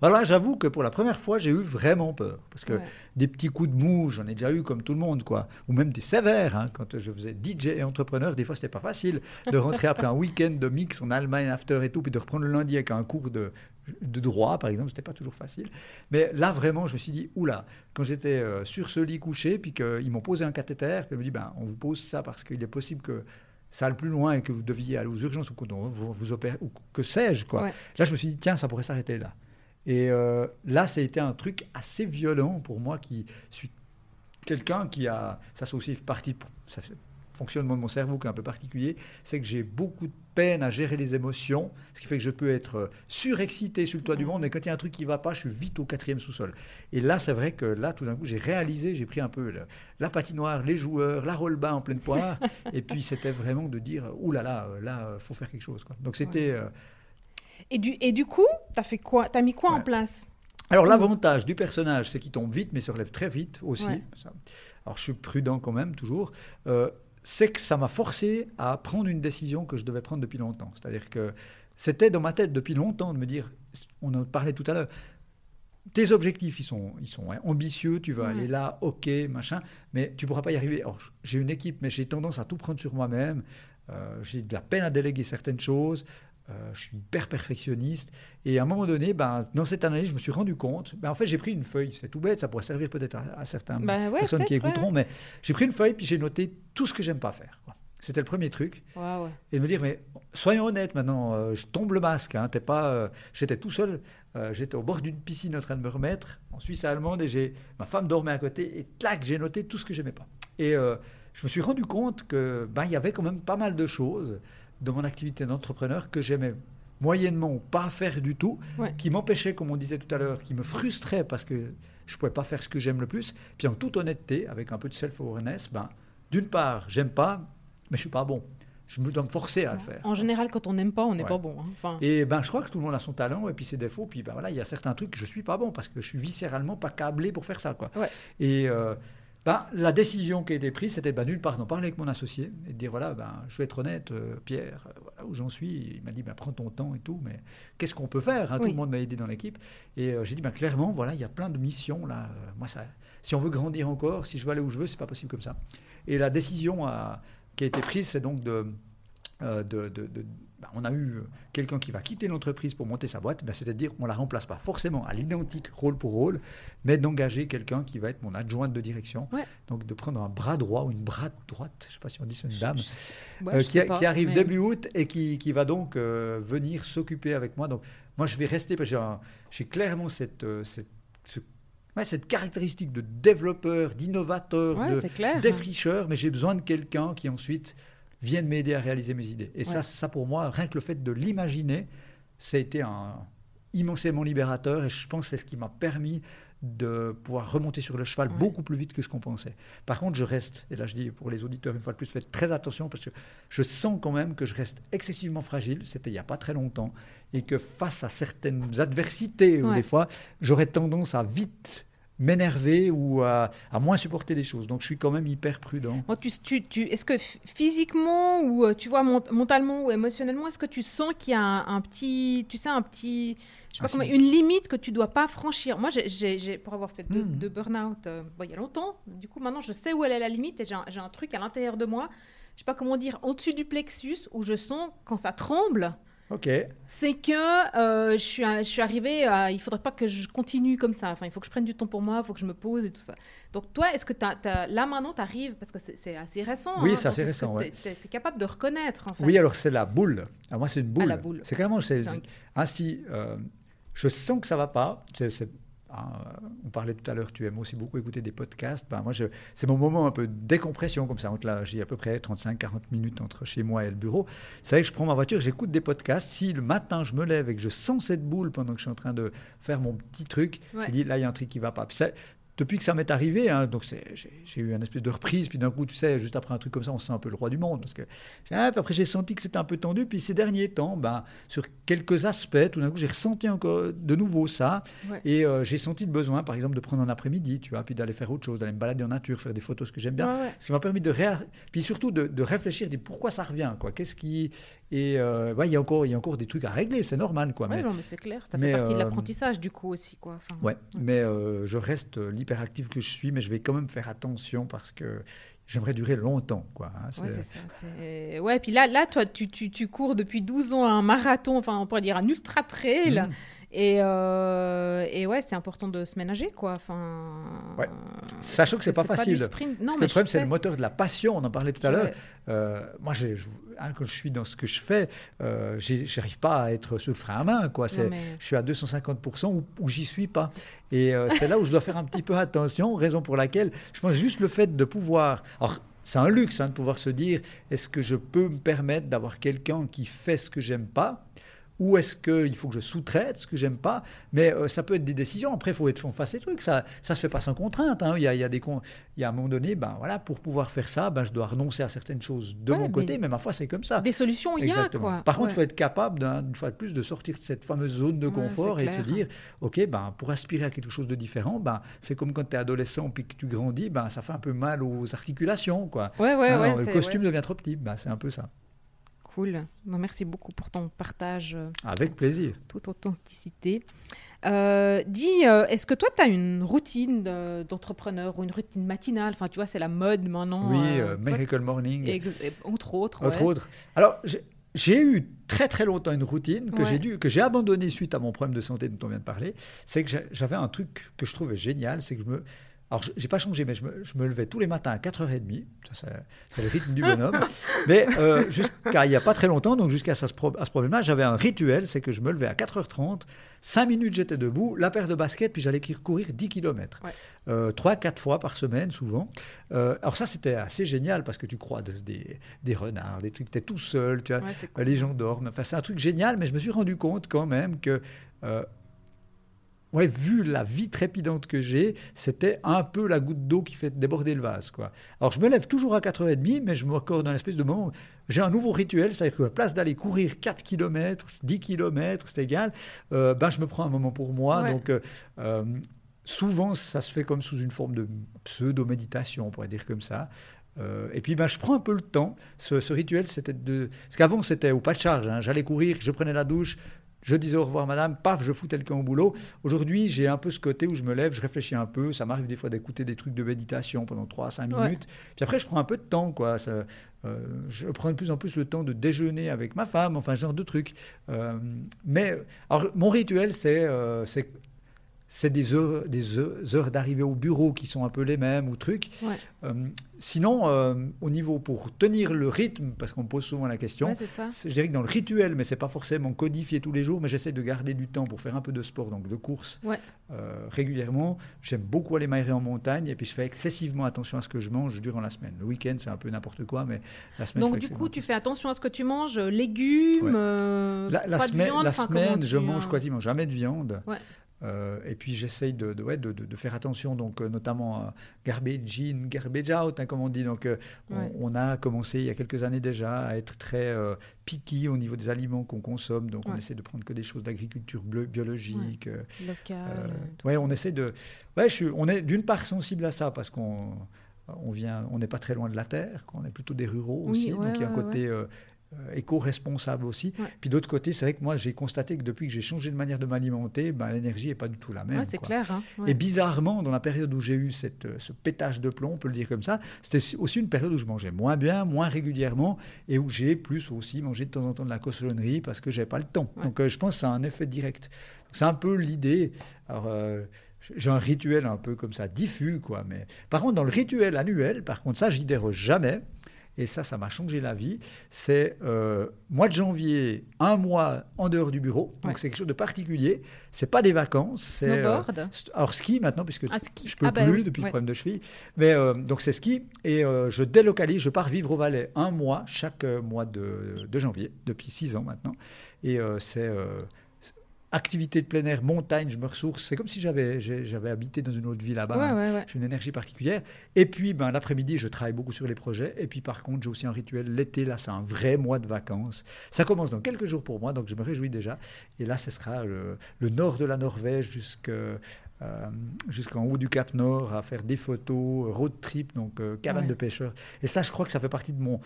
Speaker 2: Voilà, j'avoue que pour la première fois, j'ai eu vraiment peur. Parce que des petits coups de mou, j'en ai déjà eu comme tout le monde, quoi. Ou même des sévères. Hein. Quand je faisais DJ et entrepreneur, des fois, c'était pas facile de rentrer après un week-end de mix en Allemagne, after et tout, puis de reprendre le lundi avec un cours de, de droit, par exemple, c'était pas toujours facile. Mais là, vraiment, je me suis dit, oula, quand j'étais euh, sur ce lit couché, puis qu'ils m'ont posé un cathéter, puis ils m'ont dit, ben, on vous pose ça parce qu'il est possible que ça aille plus loin et que vous deviez aller aux urgences ou que vous, vous opérez, ou que sais-je, quoi. Là, je me suis dit, tiens, ça pourrait s'arrêter là. Et euh, là, ça a été un truc assez violent pour moi qui suis quelqu'un qui a, ça c'est aussi partie, ça fait, fonctionnement de mon cerveau qui est un peu particulier, c'est que j'ai beaucoup de peine à gérer les émotions, ce qui fait que je peux être euh, surexcité sur le toit du monde, mais quand il y a un truc qui ne va pas, je suis vite au quatrième sous-sol. Et là, c'est vrai que là, tout d'un coup, j'ai réalisé, j'ai pris un peu la patinoire, les joueurs, la roll-bas en pleine poire, et puis c'était vraiment de dire, oulala, là là, là, euh, faut faire quelque chose. Quoi. Donc c'était...
Speaker 1: Et du, et du coup, tu as fait quoi Tu as mis quoi en place?
Speaker 2: Alors l'avantage du personnage, c'est qu'il tombe vite, mais se relève très vite aussi. Alors je suis prudent quand même, toujours. Euh, c'est que ça m'a forcé à prendre une décision que je devais prendre depuis longtemps. C'est-à-dire que c'était dans ma tête depuis longtemps de me dire, on en parlait tout à l'heure, tes objectifs, ils sont, ils sont ambitieux, tu vas aller là, ok, machin, mais tu pourras pas y arriver. j'ai une équipe, mais j'ai tendance à tout prendre sur moi-même. Euh, j'ai de la peine à déléguer certaines choses. Euh, je suis hyper perfectionniste. Et à un moment donné, ben, dans cette analyse, je me suis rendu compte. Ben, en fait, j'ai pris une feuille. C'est tout bête, ça pourrait servir peut-être à, certaines ben personnes qui écouteront. Mais j'ai pris une feuille, puis j'ai noté tout ce que j'aime pas faire. C'était le premier truc. Et de me dire, mais soyons honnêtes maintenant, euh, je tombe le masque. Hein, pas, euh, j'étais tout seul, j'étais au bord d'une piscine en train de me remettre en Suisse allemande et j'ai, ma femme dormait à côté et clac, j'ai noté tout ce que j'aimais pas. Et je me suis rendu compte que ben, il y avait quand même pas mal de choses de mon activité d'entrepreneur que j'aimais moyennement pas faire du tout, qui m'empêchait, comme on disait tout à l'heure, qui me frustrait parce que je ne pouvais pas faire ce que j'aime le plus. Puis en toute honnêteté, avec un peu de self-awareness, ben, d'une part, j'aime pas, mais je suis pas bon. Je me dois me forcer à le faire.
Speaker 1: En général, quand on n'aime pas, on n'est pas bon. Hein.
Speaker 2: Enfin... Et ben, je crois que tout le monde a son talent et puis ses défauts. Puis ben voilà, il y a certains trucs que je suis pas bon parce que je suis viscéralement pas câblé pour faire ça, quoi. Et euh, ben, la décision qui a été prise, c'était ben, d'une part d'en parler avec mon associé et de dire voilà, ben, je vais être honnête, euh, Pierre, euh, voilà où j'en suis. Il m'a dit ben, prends ton temps et tout, mais qu'est-ce qu'on peut faire hein? Tout le monde m'a aidé dans l'équipe. Et euh, j'ai dit ben, clairement, voilà, il y a plein de missions là. moi, ça, si on veut grandir encore, si je veux aller où je veux, c'est pas possible comme ça. Et la décision qui a été prise, c'est donc de, de, bah, on a eu euh, quelqu'un qui va quitter l'entreprise pour monter sa boîte, bah, c'est-à-dire qu'on ne la remplace pas forcément à l'identique rôle pour rôle, mais d'engager quelqu'un qui va être mon adjointe de direction. Donc de prendre un bras droit ou une bras droite, je ne sais pas si on dit c'est une dame, euh, qui, arrive début août et qui, va donc euh, venir s'occuper avec moi. Donc moi, je vais rester parce que j'ai
Speaker 1: clairement
Speaker 2: cette, cette, cette caractéristique de développeur, d'innovateur, de défricheur, mais j'ai besoin de quelqu'un qui ensuite vienne m'aider à réaliser mes idées. Et ça, ça, pour moi, rien que le fait de l'imaginer, ça a été un immensément libérateur et je pense que c'est ce qui m'a permis de pouvoir remonter sur le cheval beaucoup plus vite que ce qu'on pensait. Par contre, je reste, et là je dis pour les auditeurs une fois de plus, faites très attention parce que je sens quand même que je reste excessivement fragile, c'était il n'y a pas très longtemps, et que face à certaines adversités, des fois, j'aurais tendance à vite m'énerver ou à, moins supporter des choses. Donc je suis quand même hyper prudent.
Speaker 1: tu, tu, est-ce que physiquement ou euh, tu vois mentalement ou émotionnellement, est-ce que tu sens qu'il y a un, petit, tu sais, un petit, je sais pas comment, une limite que tu dois pas franchir? Moi, j'ai, pour avoir fait deux, hmm. burn-out euh, il y a longtemps, du coup maintenant je sais où elle est la limite et j'ai un, un truc à l'intérieur de moi, je sais pas comment dire, au-dessus du plexus où je sens quand ça tremble.
Speaker 2: Ok.
Speaker 1: C'est que euh, je, suis, je suis arrivée à. Il faudrait pas que je continue comme ça. Enfin, il faut que je prenne du temps pour moi, il faut que je me pose et tout ça. Donc, toi, est-ce que as, as, là maintenant, tu arrives, parce que c'est assez récent.
Speaker 2: Oui, hein, c'est assez récent.
Speaker 1: Tu es, capable de reconnaître, en fait?
Speaker 2: Oui, alors c'est la boule. Ah, moi, c'est une boule.
Speaker 1: Ah, boule.
Speaker 2: C'est carrément. Ainsi, euh, je sens que ça va pas. C'est ah, on parlait tout à l'heure, tu aimes aussi beaucoup écouter des podcasts. Ben, moi, c'est mon moment un peu de décompression, comme ça. là, j'ai à peu près 35-40 minutes entre chez moi et le bureau. C'est vrai que je prends ma voiture, j'écoute des podcasts. Si le matin, je me lève et que je sens cette boule pendant que je suis en train de faire mon petit truc, je dis, là, il y a un truc qui va pas depuis que ça m'est arrivé, hein, donc j'ai eu une espèce de reprise, puis d'un coup, tu sais, juste après un truc comme ça, on se sent un peu le roi du monde. Parce que après, j'ai senti que c'était un peu tendu. Puis ces derniers temps, ben, sur quelques aspects, tout d'un coup, j'ai ressenti encore de nouveau ça. Et euh, j'ai senti le besoin, par exemple, de prendre un après-midi, tu vois, puis d'aller faire autre chose, d'aller me balader en nature, faire des photos, ce que j'aime bien. Ce qui m'a permis de. Puis surtout de, de réfléchir, de pourquoi ça revient, quoi. Qu'est-ce qui. Et euh, il y, a encore, y a encore des trucs à régler, c'est normal. Quoi,
Speaker 1: mais, non, mais c'est clair, ça fait partie de euh, l'apprentissage du coup aussi. Quoi.
Speaker 2: ouais, mais je reste l'hyperactif que je suis, mais je vais quand même faire attention parce que j'aimerais durer longtemps. Quoi,
Speaker 1: hein, ouais, c'est ça. Ouais, puis là, là toi, tu, tu, tu, cours depuis 12 ans un marathon, enfin, on pourrait dire un ultra trail. Mmh. Et, euh, et, ouais, c'est important de se ménager, quoi. Enfin,
Speaker 2: ouais. Sachant que c'est pas facile. non, parce que le problème, c'est le moteur de la passion. On en parlait tout à l'heure. Euh, moi, je, hein, quand je suis dans ce que je fais, euh, j'arrive pas à être sur le frein à main, quoi. Je suis à 250% ou, ou j'y suis pas. Et euh, c'est là où je dois faire un petit peu attention. Raison pour laquelle je pense juste le fait de pouvoir. Alors, c'est un luxe hein, de pouvoir se dire est-ce que je peux me permettre d'avoir quelqu'un qui fait ce que j'aime pas? Ou est-ce qu'il faut que je sous-traite ce que j'aime pas? Mais euh, ça peut être des décisions. Après, il faut être en face des trucs. Ça ça se fait pas sans contrainte. Hein. Il, y a, il, y a des il y a un moment donné, ben, voilà, pour pouvoir faire ça, ben, je dois renoncer à certaines choses de mon côté, mais ma foi, c'est comme ça.
Speaker 1: Des solutions, il y a. Quoi.
Speaker 2: Par contre, il faut être capable, une fois de plus, de sortir de cette fameuse zone de confort et de se dire OK, ben, pour aspirer à quelque chose de différent, ben, c'est comme quand tu es adolescent puis que tu grandis, ben, ça fait un peu mal aux articulations. Quoi.
Speaker 1: Ouais, ouais,
Speaker 2: hein, le costume devient trop petit. Ben, c'est un peu ça.
Speaker 1: Cool. Merci beaucoup pour ton partage. Euh,
Speaker 2: Avec plaisir.
Speaker 1: Toute authenticité. Euh, dis, euh, est-ce que toi, tu as une routine d'entrepreneur ou une routine matinale? Enfin, tu vois, c'est la mode maintenant.
Speaker 2: Oui, Miracle Morning.
Speaker 1: entre autres.
Speaker 2: Entre autres. Alors, j'ai eu très très longtemps une routine que j'ai dû que j'ai abandonnée suite à mon problème de santé dont on vient de parler. C'est que j'avais un truc que je trouvais génial, c'est que je me alors, je n'ai pas changé, mais je me, levais tous les matins à 4h30. Ça, c'est le rythme du bonhomme. mais euh, jusqu'à il n'y a pas très longtemps, donc jusqu'à ce, ce problème-là, j'avais un rituel c'est que je me levais à 4h30, 5 minutes j'étais debout, la paire de baskets, puis j'allais courir 10 km. Ouais. 3-4 fois par semaine, souvent. Euh, alors, ça, c'était assez génial parce que tu crois des, des renards, des trucs, tu es tout seul, tu vois, les gens dorment. Enfin, c'est un truc génial, mais je me suis rendu compte quand même que. Ouais, vu la vie trépidante que j'ai, c'était un peu la goutte d'eau qui fait déborder le vase. Quoi. Alors je me lève toujours à 4h30, mais je me accorde un espèce de moment. J'ai un nouveau rituel, c'est-à-dire qu'à la place d'aller courir 4 km, 10 km, c'est égal, euh, ben, je me prends un moment pour moi. Donc euh, euh, souvent, ça se fait comme sous une forme de pseudo-méditation, on pourrait dire comme ça. et puis ben, je prends un peu le temps. Ce, rituel, c'était de. Parce qu'avant, c'était au pas de charge. Hein. J'allais courir, je prenais la douche, je disais au revoir madame, paf, je fous quelqu'un au boulot. Aujourd'hui, j'ai un peu ce côté où je me lève, je réfléchis un peu, ça m'arrive des fois d'écouter des trucs de méditation pendant 3 à 5 minutes. Puis après, je prends un peu de temps, quoi. Ça, euh, je prends de plus en plus le temps de déjeuner avec ma femme, enfin, ce genre de trucs. Euh, mais alors, mon rituel, c'est euh, c'est des heures, des heures d'arrivée au bureau qui sont un peu les mêmes ou trucs. Euh, sinon, euh, au niveau pour tenir le rythme, parce qu'on me pose souvent la question, je dirais que dans le rituel, mais c'est pas forcément codifié tous les jours, mais j'essaie de garder du temps pour faire un peu de sport, donc de course euh, régulièrement. J'aime beaucoup aller m'aérer en montagne et puis je fais excessivement attention à ce que je mange durant la semaine. Le week-end, c'est un peu n'importe quoi, mais la semaine.
Speaker 1: Donc du coup, tu fais attention à ce que tu manges, légumes.
Speaker 2: la, semaine, la semaine, je mange quasiment jamais de viande. Euh, et puis j'essaye de, de, de, faire attention, donc euh, notamment à garbage in, garbage out, hein, comme on dit. Donc euh, on, a commencé il y a quelques années déjà à être très picky au niveau des aliments qu'on consomme. Donc on essaie de prendre que des choses d'agriculture biologique.
Speaker 1: Locale.
Speaker 2: ouais, on essaie de. Ouais, je suis, on est d'une part sensible à ça parce qu'on on vient, on n'est pas très loin de la terre, on est plutôt des ruraux aussi, donc il y a un côté euh, éco-responsable aussi. Puis d'autre côté, c'est vrai que moi, j'ai constaté que depuis que j'ai changé de manière de m'alimenter, ben, l'énergie n'est pas du tout la même.
Speaker 1: c'est clair. Hein,
Speaker 2: Et bizarrement, dans la période où j'ai eu cette, euh, ce pétage de plomb, on peut le dire comme ça, c'était aussi une période où je mangeais moins bien, moins régulièrement, et où j'ai plus aussi mangé de temps en temps de la cochonnerie parce que j'avais pas le temps. Donc euh, je pense que ça a un effet direct. C'est un peu l'idée. Alors, j'ai un rituel un peu comme ça, diffus, quoi. Mais par contre, dans le rituel annuel, par contre, ça, j'y déroge jamais et ça, ça m'a changé la vie. C'est euh, mois de janvier, un mois en dehors du bureau. Donc c'est quelque chose de particulier. C'est pas des vacances. C'est
Speaker 1: euh,
Speaker 2: alors ski maintenant puisque ah, je peux ah, bah plus depuis le problème de cheville. Mais euh, donc c'est ski et euh, je délocalise. Je pars vivre au Valais un mois chaque mois de, de janvier depuis six ans maintenant. Et c'est activité de plein air, montagne, je me ressource. C'est comme si j'avais, j'avais habité dans une autre ville là-bas. J'ai une énergie particulière. Et puis, ben, l'après-midi, je travaille beaucoup sur les projets. Et puis, par contre, j'ai aussi un rituel. L'été, là, c'est un vrai mois de vacances. Ça commence dans quelques jours pour moi, donc je me réjouis déjà. Et là, ce sera le, nord de la Norvège jusqu'à euh, jusqu'en haut du Cap Nord à faire des photos, road trip, donc euh, cabane de pêcheurs. Et ça, je crois que ça fait partie de mon,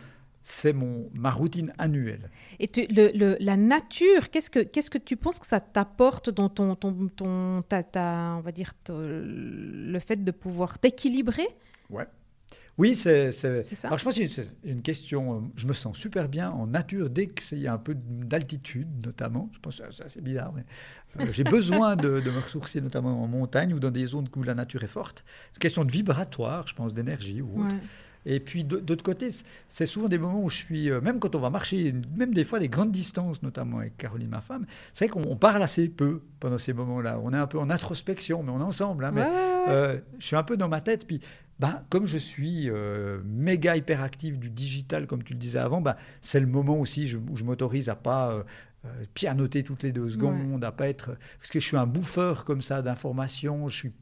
Speaker 2: c'est mon, ma routine annuelle.
Speaker 1: Et le, la nature, qu'est-ce que, qu'est-ce que tu penses que ça t'apporte dans ton, ton, ton ta, on va dire, le fait de pouvoir t'équilibrer?
Speaker 2: Ouais. Oui, c'est, c'est, ça. Alors je pense que c'est une question, je me sens super bien en nature dès qu'il y a un peu d'altitude notamment. Je pense que ça, c'est bizarre, mais euh, j'ai besoin de, de, me ressourcer notamment en montagne ou dans des zones où la nature est forte. C'est une question de vibratoire, je pense, d'énergie ou autre. Et puis d'autre côté, c'est souvent des moments où je suis, euh, même quand on va marcher, même des fois des grandes distances, notamment avec Caroline, ma femme, c'est vrai qu'on parle assez peu pendant ces moments-là. On est un peu en introspection, mais on est ensemble. Hein, mais, euh, je suis un peu dans ma tête. Puis, bah, comme je suis euh, méga hyperactif du digital, comme tu le disais avant, bah, c'est le moment aussi où je m'autorise à pas pianoter toutes les deux secondes, à pas être. Parce que je suis un bouffeur comme ça d'informations. Je suis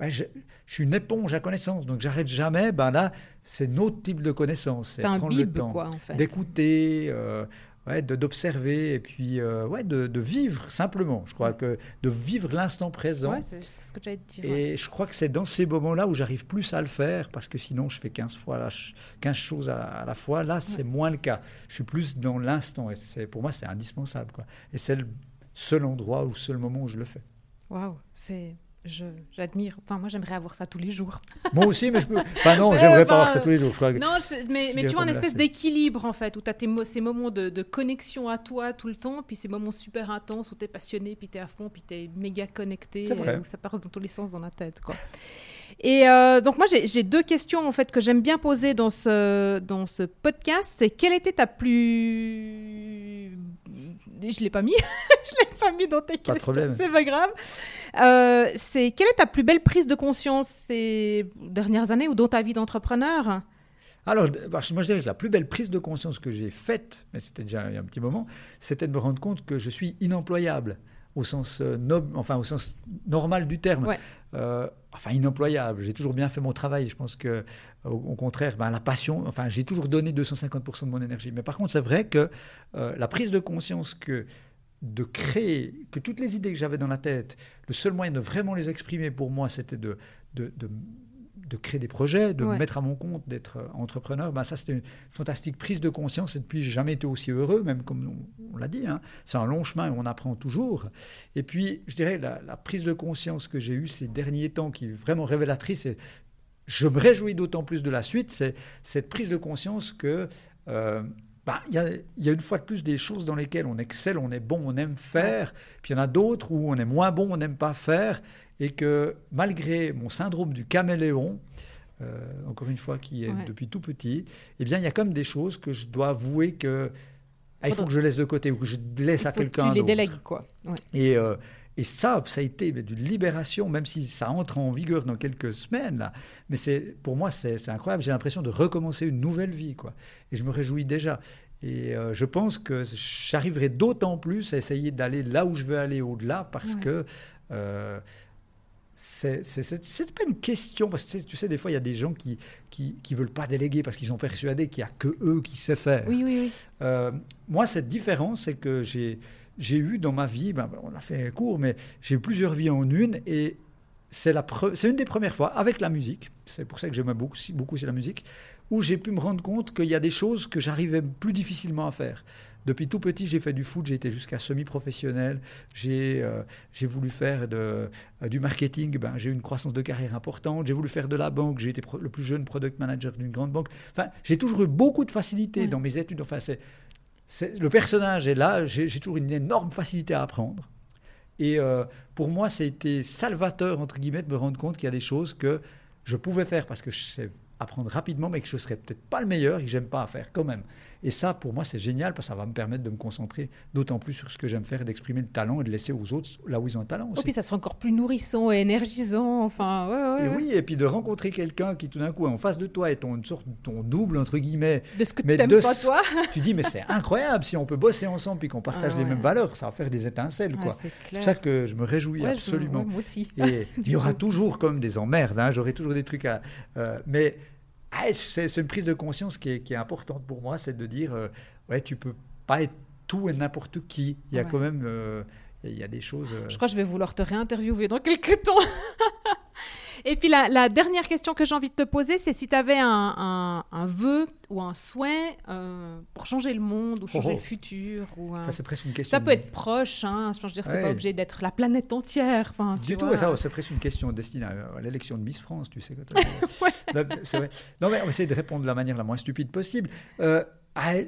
Speaker 2: je, suis une éponge à connaissances, donc j'arrête jamais. Ben là, c'est notre type de connaissances. C'est
Speaker 1: prendre le temps
Speaker 2: d'écouter, euh, ouais, d'observer et puis euh, ouais, de, de, vivre simplement. Je crois que de vivre l'instant présent.
Speaker 1: Ouais, c'est ce que j'allais dire.
Speaker 2: Et je crois que c'est dans ces moments-là où j'arrive plus à le faire parce que sinon je fais 15 fois 15 choses à, la fois. Là, c'est moins le cas. Je suis plus dans l'instant et c'est pour moi c'est indispensable quoi. Et c'est le seul endroit ou le seul moment où je le fais.
Speaker 1: Waouh, c'est j'admire. Enfin, moi, j'aimerais avoir ça tous les jours.
Speaker 2: Moi aussi, mais je peux. Enfin, non, j'aimerais pas avoir ça tous les jours.
Speaker 1: Non, mais, mais tu vois, une espèce d'équilibre, en fait, où tu as ces moments de, connexion à toi tout le temps, puis ces moments super intenses où tu es passionné, puis tu es à fond, puis tu es méga connecté,
Speaker 2: vrai.
Speaker 1: où ça part dans tous les sens dans la tête, quoi. Et euh, donc moi j'ai deux questions en fait que j'aime bien poser dans ce dans ce podcast. C'est quelle était ta plus je l'ai pas mis, je l'ai pas mis dans tes questions, c'est pas grave. Euh, c'est quelle est ta plus belle prise de conscience ces dernières années ou dans ta vie d'entrepreneur?
Speaker 2: Alors, bah, moi je dirais que la plus belle prise de conscience que j'ai faite, mais c'était déjà il y a un petit moment, c'était de me rendre compte que je suis inemployable au sens, euh, enfin, au sens normal du terme. Euh, enfin, inemployable. J'ai toujours bien fait mon travail. Je pense que, au, contraire, ben, la passion, enfin, j'ai toujours donné 250% de mon énergie. Mais par contre, c'est vrai que euh, la prise de conscience que de créer, que toutes les idées que j'avais dans la tête, le seul moyen de vraiment les exprimer pour moi, c'était de, de, de de créer des projets, de me mettre à mon compte, d'être euh, entrepreneur, ben ça c'était une fantastique prise de conscience. Et depuis j'ai jamais été aussi heureux, même comme on, l'a dit, hein. c'est un long chemin et on apprend toujours. Et puis je dirais la, prise de conscience que j'ai eue ces derniers temps qui est vraiment révélatrice et je me réjouis d'autant plus de la suite, c'est cette prise de conscience que euh, bah, il y, a, une fois de plus des choses dans lesquelles on excelle, on est bon, on aime faire, puis il y en a d'autres où on est moins bon, on n'aime pas faire, et que malgré mon syndrome du caméléon, euh, encore une fois, qui est depuis tout petit, eh bien, il y a comme des choses que je dois avouer que ah, il faut que je laisse de côté ou que je laisse à quelqu'un d'autre. Tu les délègues, quoi. Et, euh, et ça, ça a été d'une libération, même si ça entre en vigueur dans quelques semaines. Là. Mais c'est, pour moi, c'est, incroyable. J'ai l'impression de recommencer une nouvelle vie. Quoi. Et je me réjouis déjà. Et euh, je pense que j'arriverai d'autant plus à essayer d'aller là où je veux aller au-delà parce que euh, c'est, pas une question. Parce que tu sais, des fois, il y a des gens qui qui, qui veulent pas déléguer parce qu'ils sont persuadés qu'il n'y a que eux qui savent faire.
Speaker 1: Oui, oui, oui.
Speaker 2: Euh, moi, cette différence, c'est que j'ai eu dans ma vie, ben, on a fait court, mais j'ai eu plusieurs vies en une et c'est une des premières fois avec la musique, c'est pour ça que j'aime beaucoup, beaucoup c'est la musique, où j'ai pu me rendre compte qu'il y a des choses que j'arrivais plus difficilement à faire. Depuis tout petit, j'ai fait du foot, j'ai été jusqu'à semi-professionnel, j'ai euh, voulu faire de, euh, du marketing, ben, j'ai eu une croissance de carrière importante, j'ai voulu faire de la banque, j'ai été le plus jeune product manager d'une grande banque. Enfin, j'ai toujours eu beaucoup de facilité dans mes études. Enfin, c'est le personnage est là, j'ai toujours une énorme facilité à apprendre. Et euh, pour moi, c'était salvateur, entre guillemets, de me rendre compte qu'il y a des choses que je pouvais faire parce que je sais apprendre rapidement, mais que je ne serais peut-être pas le meilleur et que j'aime pas faire quand même. Et ça, pour moi, c'est génial parce que ça va me permettre de me concentrer d'autant plus sur ce que j'aime faire et d'exprimer le talent et de laisser aux autres là où ils ont un talent aussi. Et
Speaker 1: puis ça sera encore plus nourrissant et énergisant. Enfin, ouais,
Speaker 2: ouais, et oui, et puis de rencontrer quelqu'un qui tout d'un coup est en face de toi et ton, une sorte, ton double, entre guillemets.
Speaker 1: De ce que tu n'aimes pas toi.
Speaker 2: tu dis, mais c'est incroyable si on peut bosser ensemble et qu'on partage ah les mêmes valeurs, ça va faire des étincelles. quoi. c'est pour ça que je me réjouis absolument.
Speaker 1: moi aussi.
Speaker 2: Et il y aura toujours comme des emmerdes, hein, j'aurai toujours des trucs à. Euh, mais ah, c'est une prise de conscience qui est, importante pour moi, c'est de dire, euh, ouais, tu peux pas être tout et n'importe qui. Il y a quand même, euh, il y a des choses. Euh,
Speaker 1: Je crois que je vais vouloir te réinterviewer dans quelques temps. Et puis la, dernière question que j'ai envie de te poser, c'est si tu avais un, vœu ou un souhait euh, pour changer le monde ou changer oh, oh. le futur. Ou,
Speaker 2: Ça, c'est presque une question.
Speaker 1: Ça peut être proche, hein, je veux dire, c'est pas obligé d'être la planète entière.
Speaker 2: Du tout, ça, c'est presque une question destinée à, l'élection de Miss France, tu sais. c'est vrai. Non, mais on va essayer de répondre de la manière la moins stupide possible. Euh,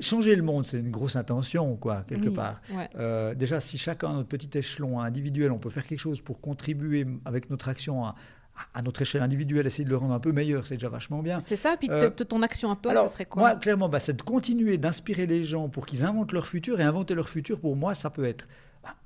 Speaker 2: changer le monde, c'est une grosse intention, quoi, quelque part. Euh, déjà, si chacun à notre petit échelon individuel, on peut faire quelque chose pour contribuer avec notre action à, à notre échelle individuelle, essayer de le rendre un peu meilleur, c'est déjà vachement bien.
Speaker 1: C'est ça, puis euh, ton action un peu,
Speaker 2: ça
Speaker 1: serait quoi
Speaker 2: Moi, clairement, bah, c'est de continuer d'inspirer les gens pour qu'ils inventent leur futur, et inventer leur futur, pour moi, ça peut être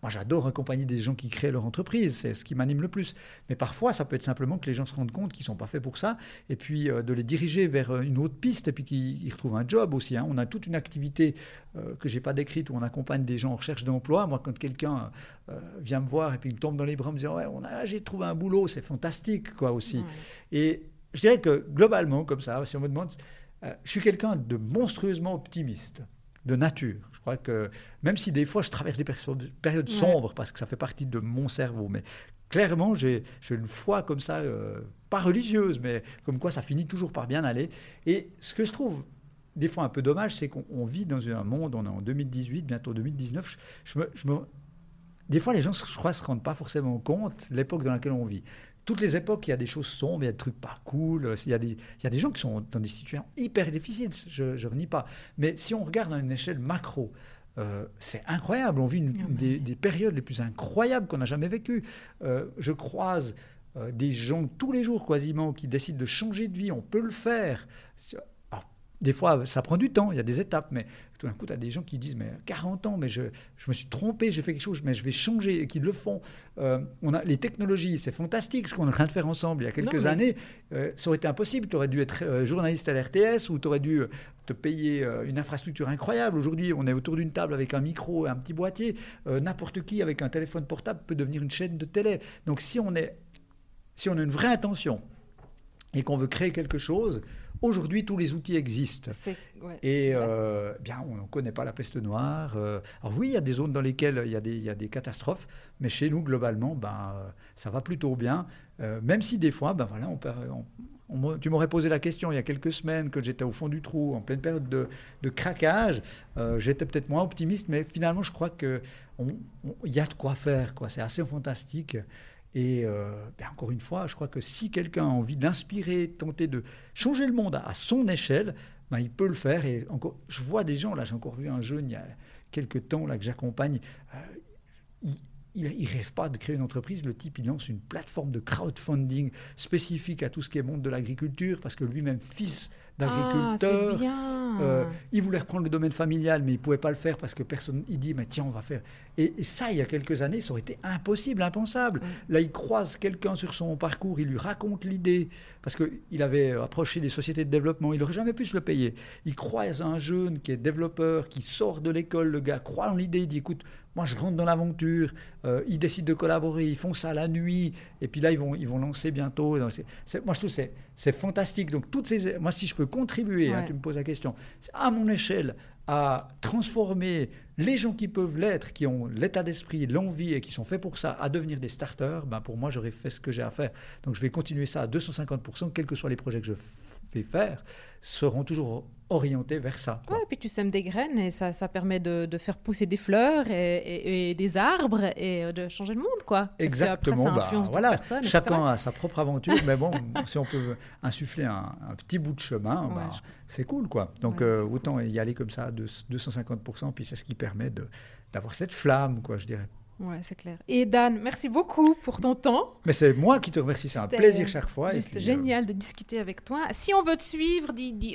Speaker 2: moi, j'adore accompagner des gens qui créent leur entreprise, c'est ce qui m'anime le plus. Mais parfois, ça peut être simplement que les gens se rendent compte qu'ils ne sont pas faits pour ça, et puis euh, de les diriger vers euh, une autre piste, et puis qu'ils retrouvent un job aussi. Hein. On a toute une activité euh, que je n'ai pas décrite où on accompagne des gens en recherche d'emploi. Moi, quand quelqu'un vient me voir et puis il me tombe dans les bras en me disant ouais, j'ai trouvé un boulot, c'est fantastique, quoi, aussi. Et je dirais que globalement, comme ça, si on me demande, je suis quelqu'un de monstrueusement optimiste de nature. Je crois que même si des fois je traverse des périodes sombres parce que ça fait partie de mon cerveau, mais clairement j'ai une foi comme ça, euh, pas religieuse, mais comme quoi ça finit toujours par bien aller. Et ce que je trouve des fois un peu dommage, c'est qu'on vit dans un monde, on est en 2018, bientôt 2019. Je, je me, des fois, les gens, je crois, se rendent pas forcément compte de l'époque dans laquelle on vit toutes les époques, il y a des choses sombres, il y a des trucs pas cool, il y a des, il y a des gens qui sont dans des situations hyper difficiles, je ne renie pas. Mais si on regarde à une échelle macro, euh, c'est incroyable, on vit une, des, des, périodes les plus incroyables qu'on a jamais vécues. Euh, je croise euh, des gens tous les jours quasiment qui décident de changer de vie, on peut le faire des fois, ça prend du temps, il y a des étapes, mais tout d'un coup, tu as des gens qui disent, mais 40 ans, mais je, je me suis trompé, j'ai fait quelque chose, mais je vais changer, et qui le font. Euh, on a, les technologies, c'est fantastique ce qu'on est en train de faire ensemble. Il y a quelques années, euh, ça aurait été impossible. Tu aurais dû être euh, journaliste à l'RTS ou tu aurais dû te payer une infrastructure incroyable. Aujourd'hui, on est autour d'une table avec un micro et un petit boîtier. N'importe qui, avec un téléphone portable, peut devenir une chaîne de télé. Donc si on, est, si on a une vraie intention et qu'on veut créer quelque chose, Aujourd'hui, tous les outils existent. et euh, bien, on ne connaît pas la peste noire. Euh, alors oui, il y a des zones dans lesquelles il y a des, il y a des catastrophes, mais chez nous, globalement, ben, euh, ça va plutôt bien. même si des fois, ben, voilà, on, tu m'aurais posé la question il y a quelques semaines que j'étais au fond du trou, en pleine période de, de craquage. j'étais peut-être moins optimiste, mais finalement, je crois qu'il y a de quoi faire. Quoi. C'est assez fantastique. Et euh, ben, encore une fois, je crois que si quelqu'un a envie d'inspirer, tenter de changer le monde à, son échelle, ben, il peut le faire. Et encore, je vois des gens, là, j'ai encore vu un jeune il y a quelques temps là, que j'accompagne. Euh, il ne rêve pas de créer une entreprise. Le type, il lance une plateforme de crowdfunding spécifique à tout ce qui est monde de l'agriculture, parce que lui-même, fils d'agriculteur,
Speaker 1: ah,
Speaker 2: euh, il voulait reprendre le domaine familial, mais il ne pouvait pas le faire parce que personne. Il dit, mais tiens, on va faire. Et, ça, il y a quelques années, ça aurait été impossible, impensable. Là, il croise quelqu'un sur son parcours, il lui raconte l'idée, parce qu'il avait approché des sociétés de développement, il n'aurait jamais pu se le payer. Il croise un jeune qui est développeur, qui sort de l'école, le gars croit en l'idée, il dit, écoute, moi, je rentre dans l'aventure. Euh, ils décident de collaborer. Ils font ça la nuit. Et puis là, ils vont, ils vont lancer bientôt. moi, je trouve que c'est fantastique. Donc, toutes ces, moi, si je peux contribuer, hein, tu me poses la question, à mon échelle, à transformer les gens qui peuvent l'être, qui ont l'état d'esprit, l'envie et qui sont faits pour ça, à devenir des starters, ben pour moi, j'aurais fait ce que j'ai à faire. Donc, je vais continuer ça à 250%, quels que soient les projets que je fais faire, seront toujours orienté vers ça.
Speaker 1: Ouais, et puis tu sèmes des graines et ça, ça permet de, de faire pousser des fleurs et, et, des arbres et euh, de changer le monde, quoi.
Speaker 2: Exactement. Bah, voilà. Chacun a sa propre aventure, mais bon, si on peut insuffler un, petit bout de chemin, bah, c'est cool, quoi. Donc euh, autant y aller comme ça de 250%, puis c'est ce qui permet d'avoir cette flamme, quoi, je dirais.
Speaker 1: Ouais, c'est clair. Et Dan, merci beaucoup pour ton temps.
Speaker 2: Mais c'est moi qui te remercie, c'est un plaisir chaque fois.
Speaker 1: Juste génial de discuter avec toi. Si on veut te suivre,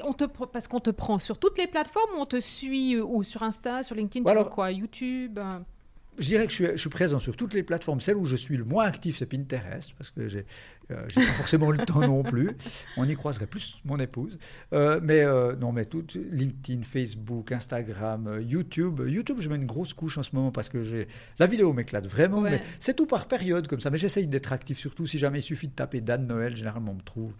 Speaker 1: on te, parce qu'on te prend sur toutes les plateformes, on te suit euh, ou sur Insta, sur LinkedIn, alors, quoi, YouTube euh
Speaker 2: je dirais que je suis, présent sur toutes les plateformes. Celle où je suis le moins actif, c'est Pinterest, parce que j'ai euh, pas forcément le temps non plus. On y croiserait plus mon épouse. Euh, mais euh, non, mais tout, LinkedIn, Facebook, Instagram, YouTube. YouTube, je mets une grosse couche en ce moment parce que j'ai la vidéo m'éclate vraiment. Mais c'est tout par période comme ça. Mais j'essaye d'être actif surtout. Si jamais il suffit de taper Dan Noël, généralement on me trouve.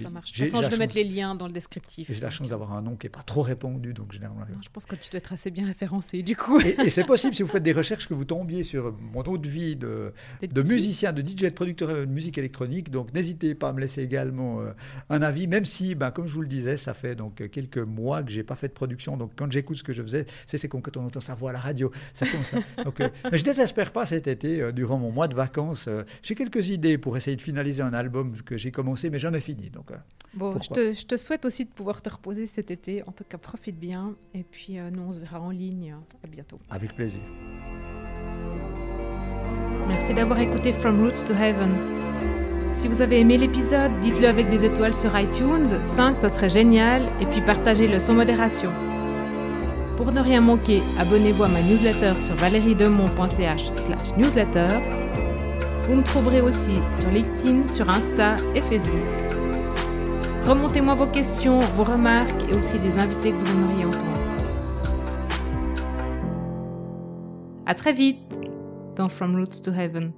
Speaker 1: Ça marche. De toute façon, je vais mettre les liens dans le descriptif.
Speaker 2: J'ai la chance d'avoir un nom qui n'est pas trop répandu, donc
Speaker 1: généralement. je pense que tu dois être assez bien référencé, du coup.
Speaker 2: Et, c'est possible, si vous faites des recherches, que vous tombiez sur mon autre vie de, de musicien, de DJ, de producteur de musique électronique. Donc n'hésitez pas à me laisser également euh, un avis, même si, ben, comme je vous le disais, ça fait donc quelques mois que j'ai pas fait de production. Donc quand j'écoute ce que je faisais, c'est comme quand on entend sa voix à la radio. Ça commence. donc, euh, mais je désespère pas cet été, euh, durant mon mois de vacances. j'ai quelques idées pour essayer de finaliser un album que j'ai commencé, mais jamais fini. Donc
Speaker 1: Bon, je te, souhaite aussi de pouvoir te reposer cet été. En tout cas, profite bien. Et puis, euh, nous, on se verra en ligne. À bientôt.
Speaker 2: Avec plaisir.
Speaker 1: Merci d'avoir écouté From Roots to Heaven. Si vous avez aimé l'épisode, dites-le avec des étoiles sur iTunes. 5, ça serait génial. Et puis, partagez-le sans modération. Pour ne rien manquer, abonnez-vous à ma newsletter sur valeriedemont.ch slash newsletter. Vous me trouverez aussi sur LinkedIn, sur Insta et Facebook. Remontez-moi vos questions, vos remarques et aussi les invités que vous aimeriez entendre. À très vite dans From Roots to Heaven.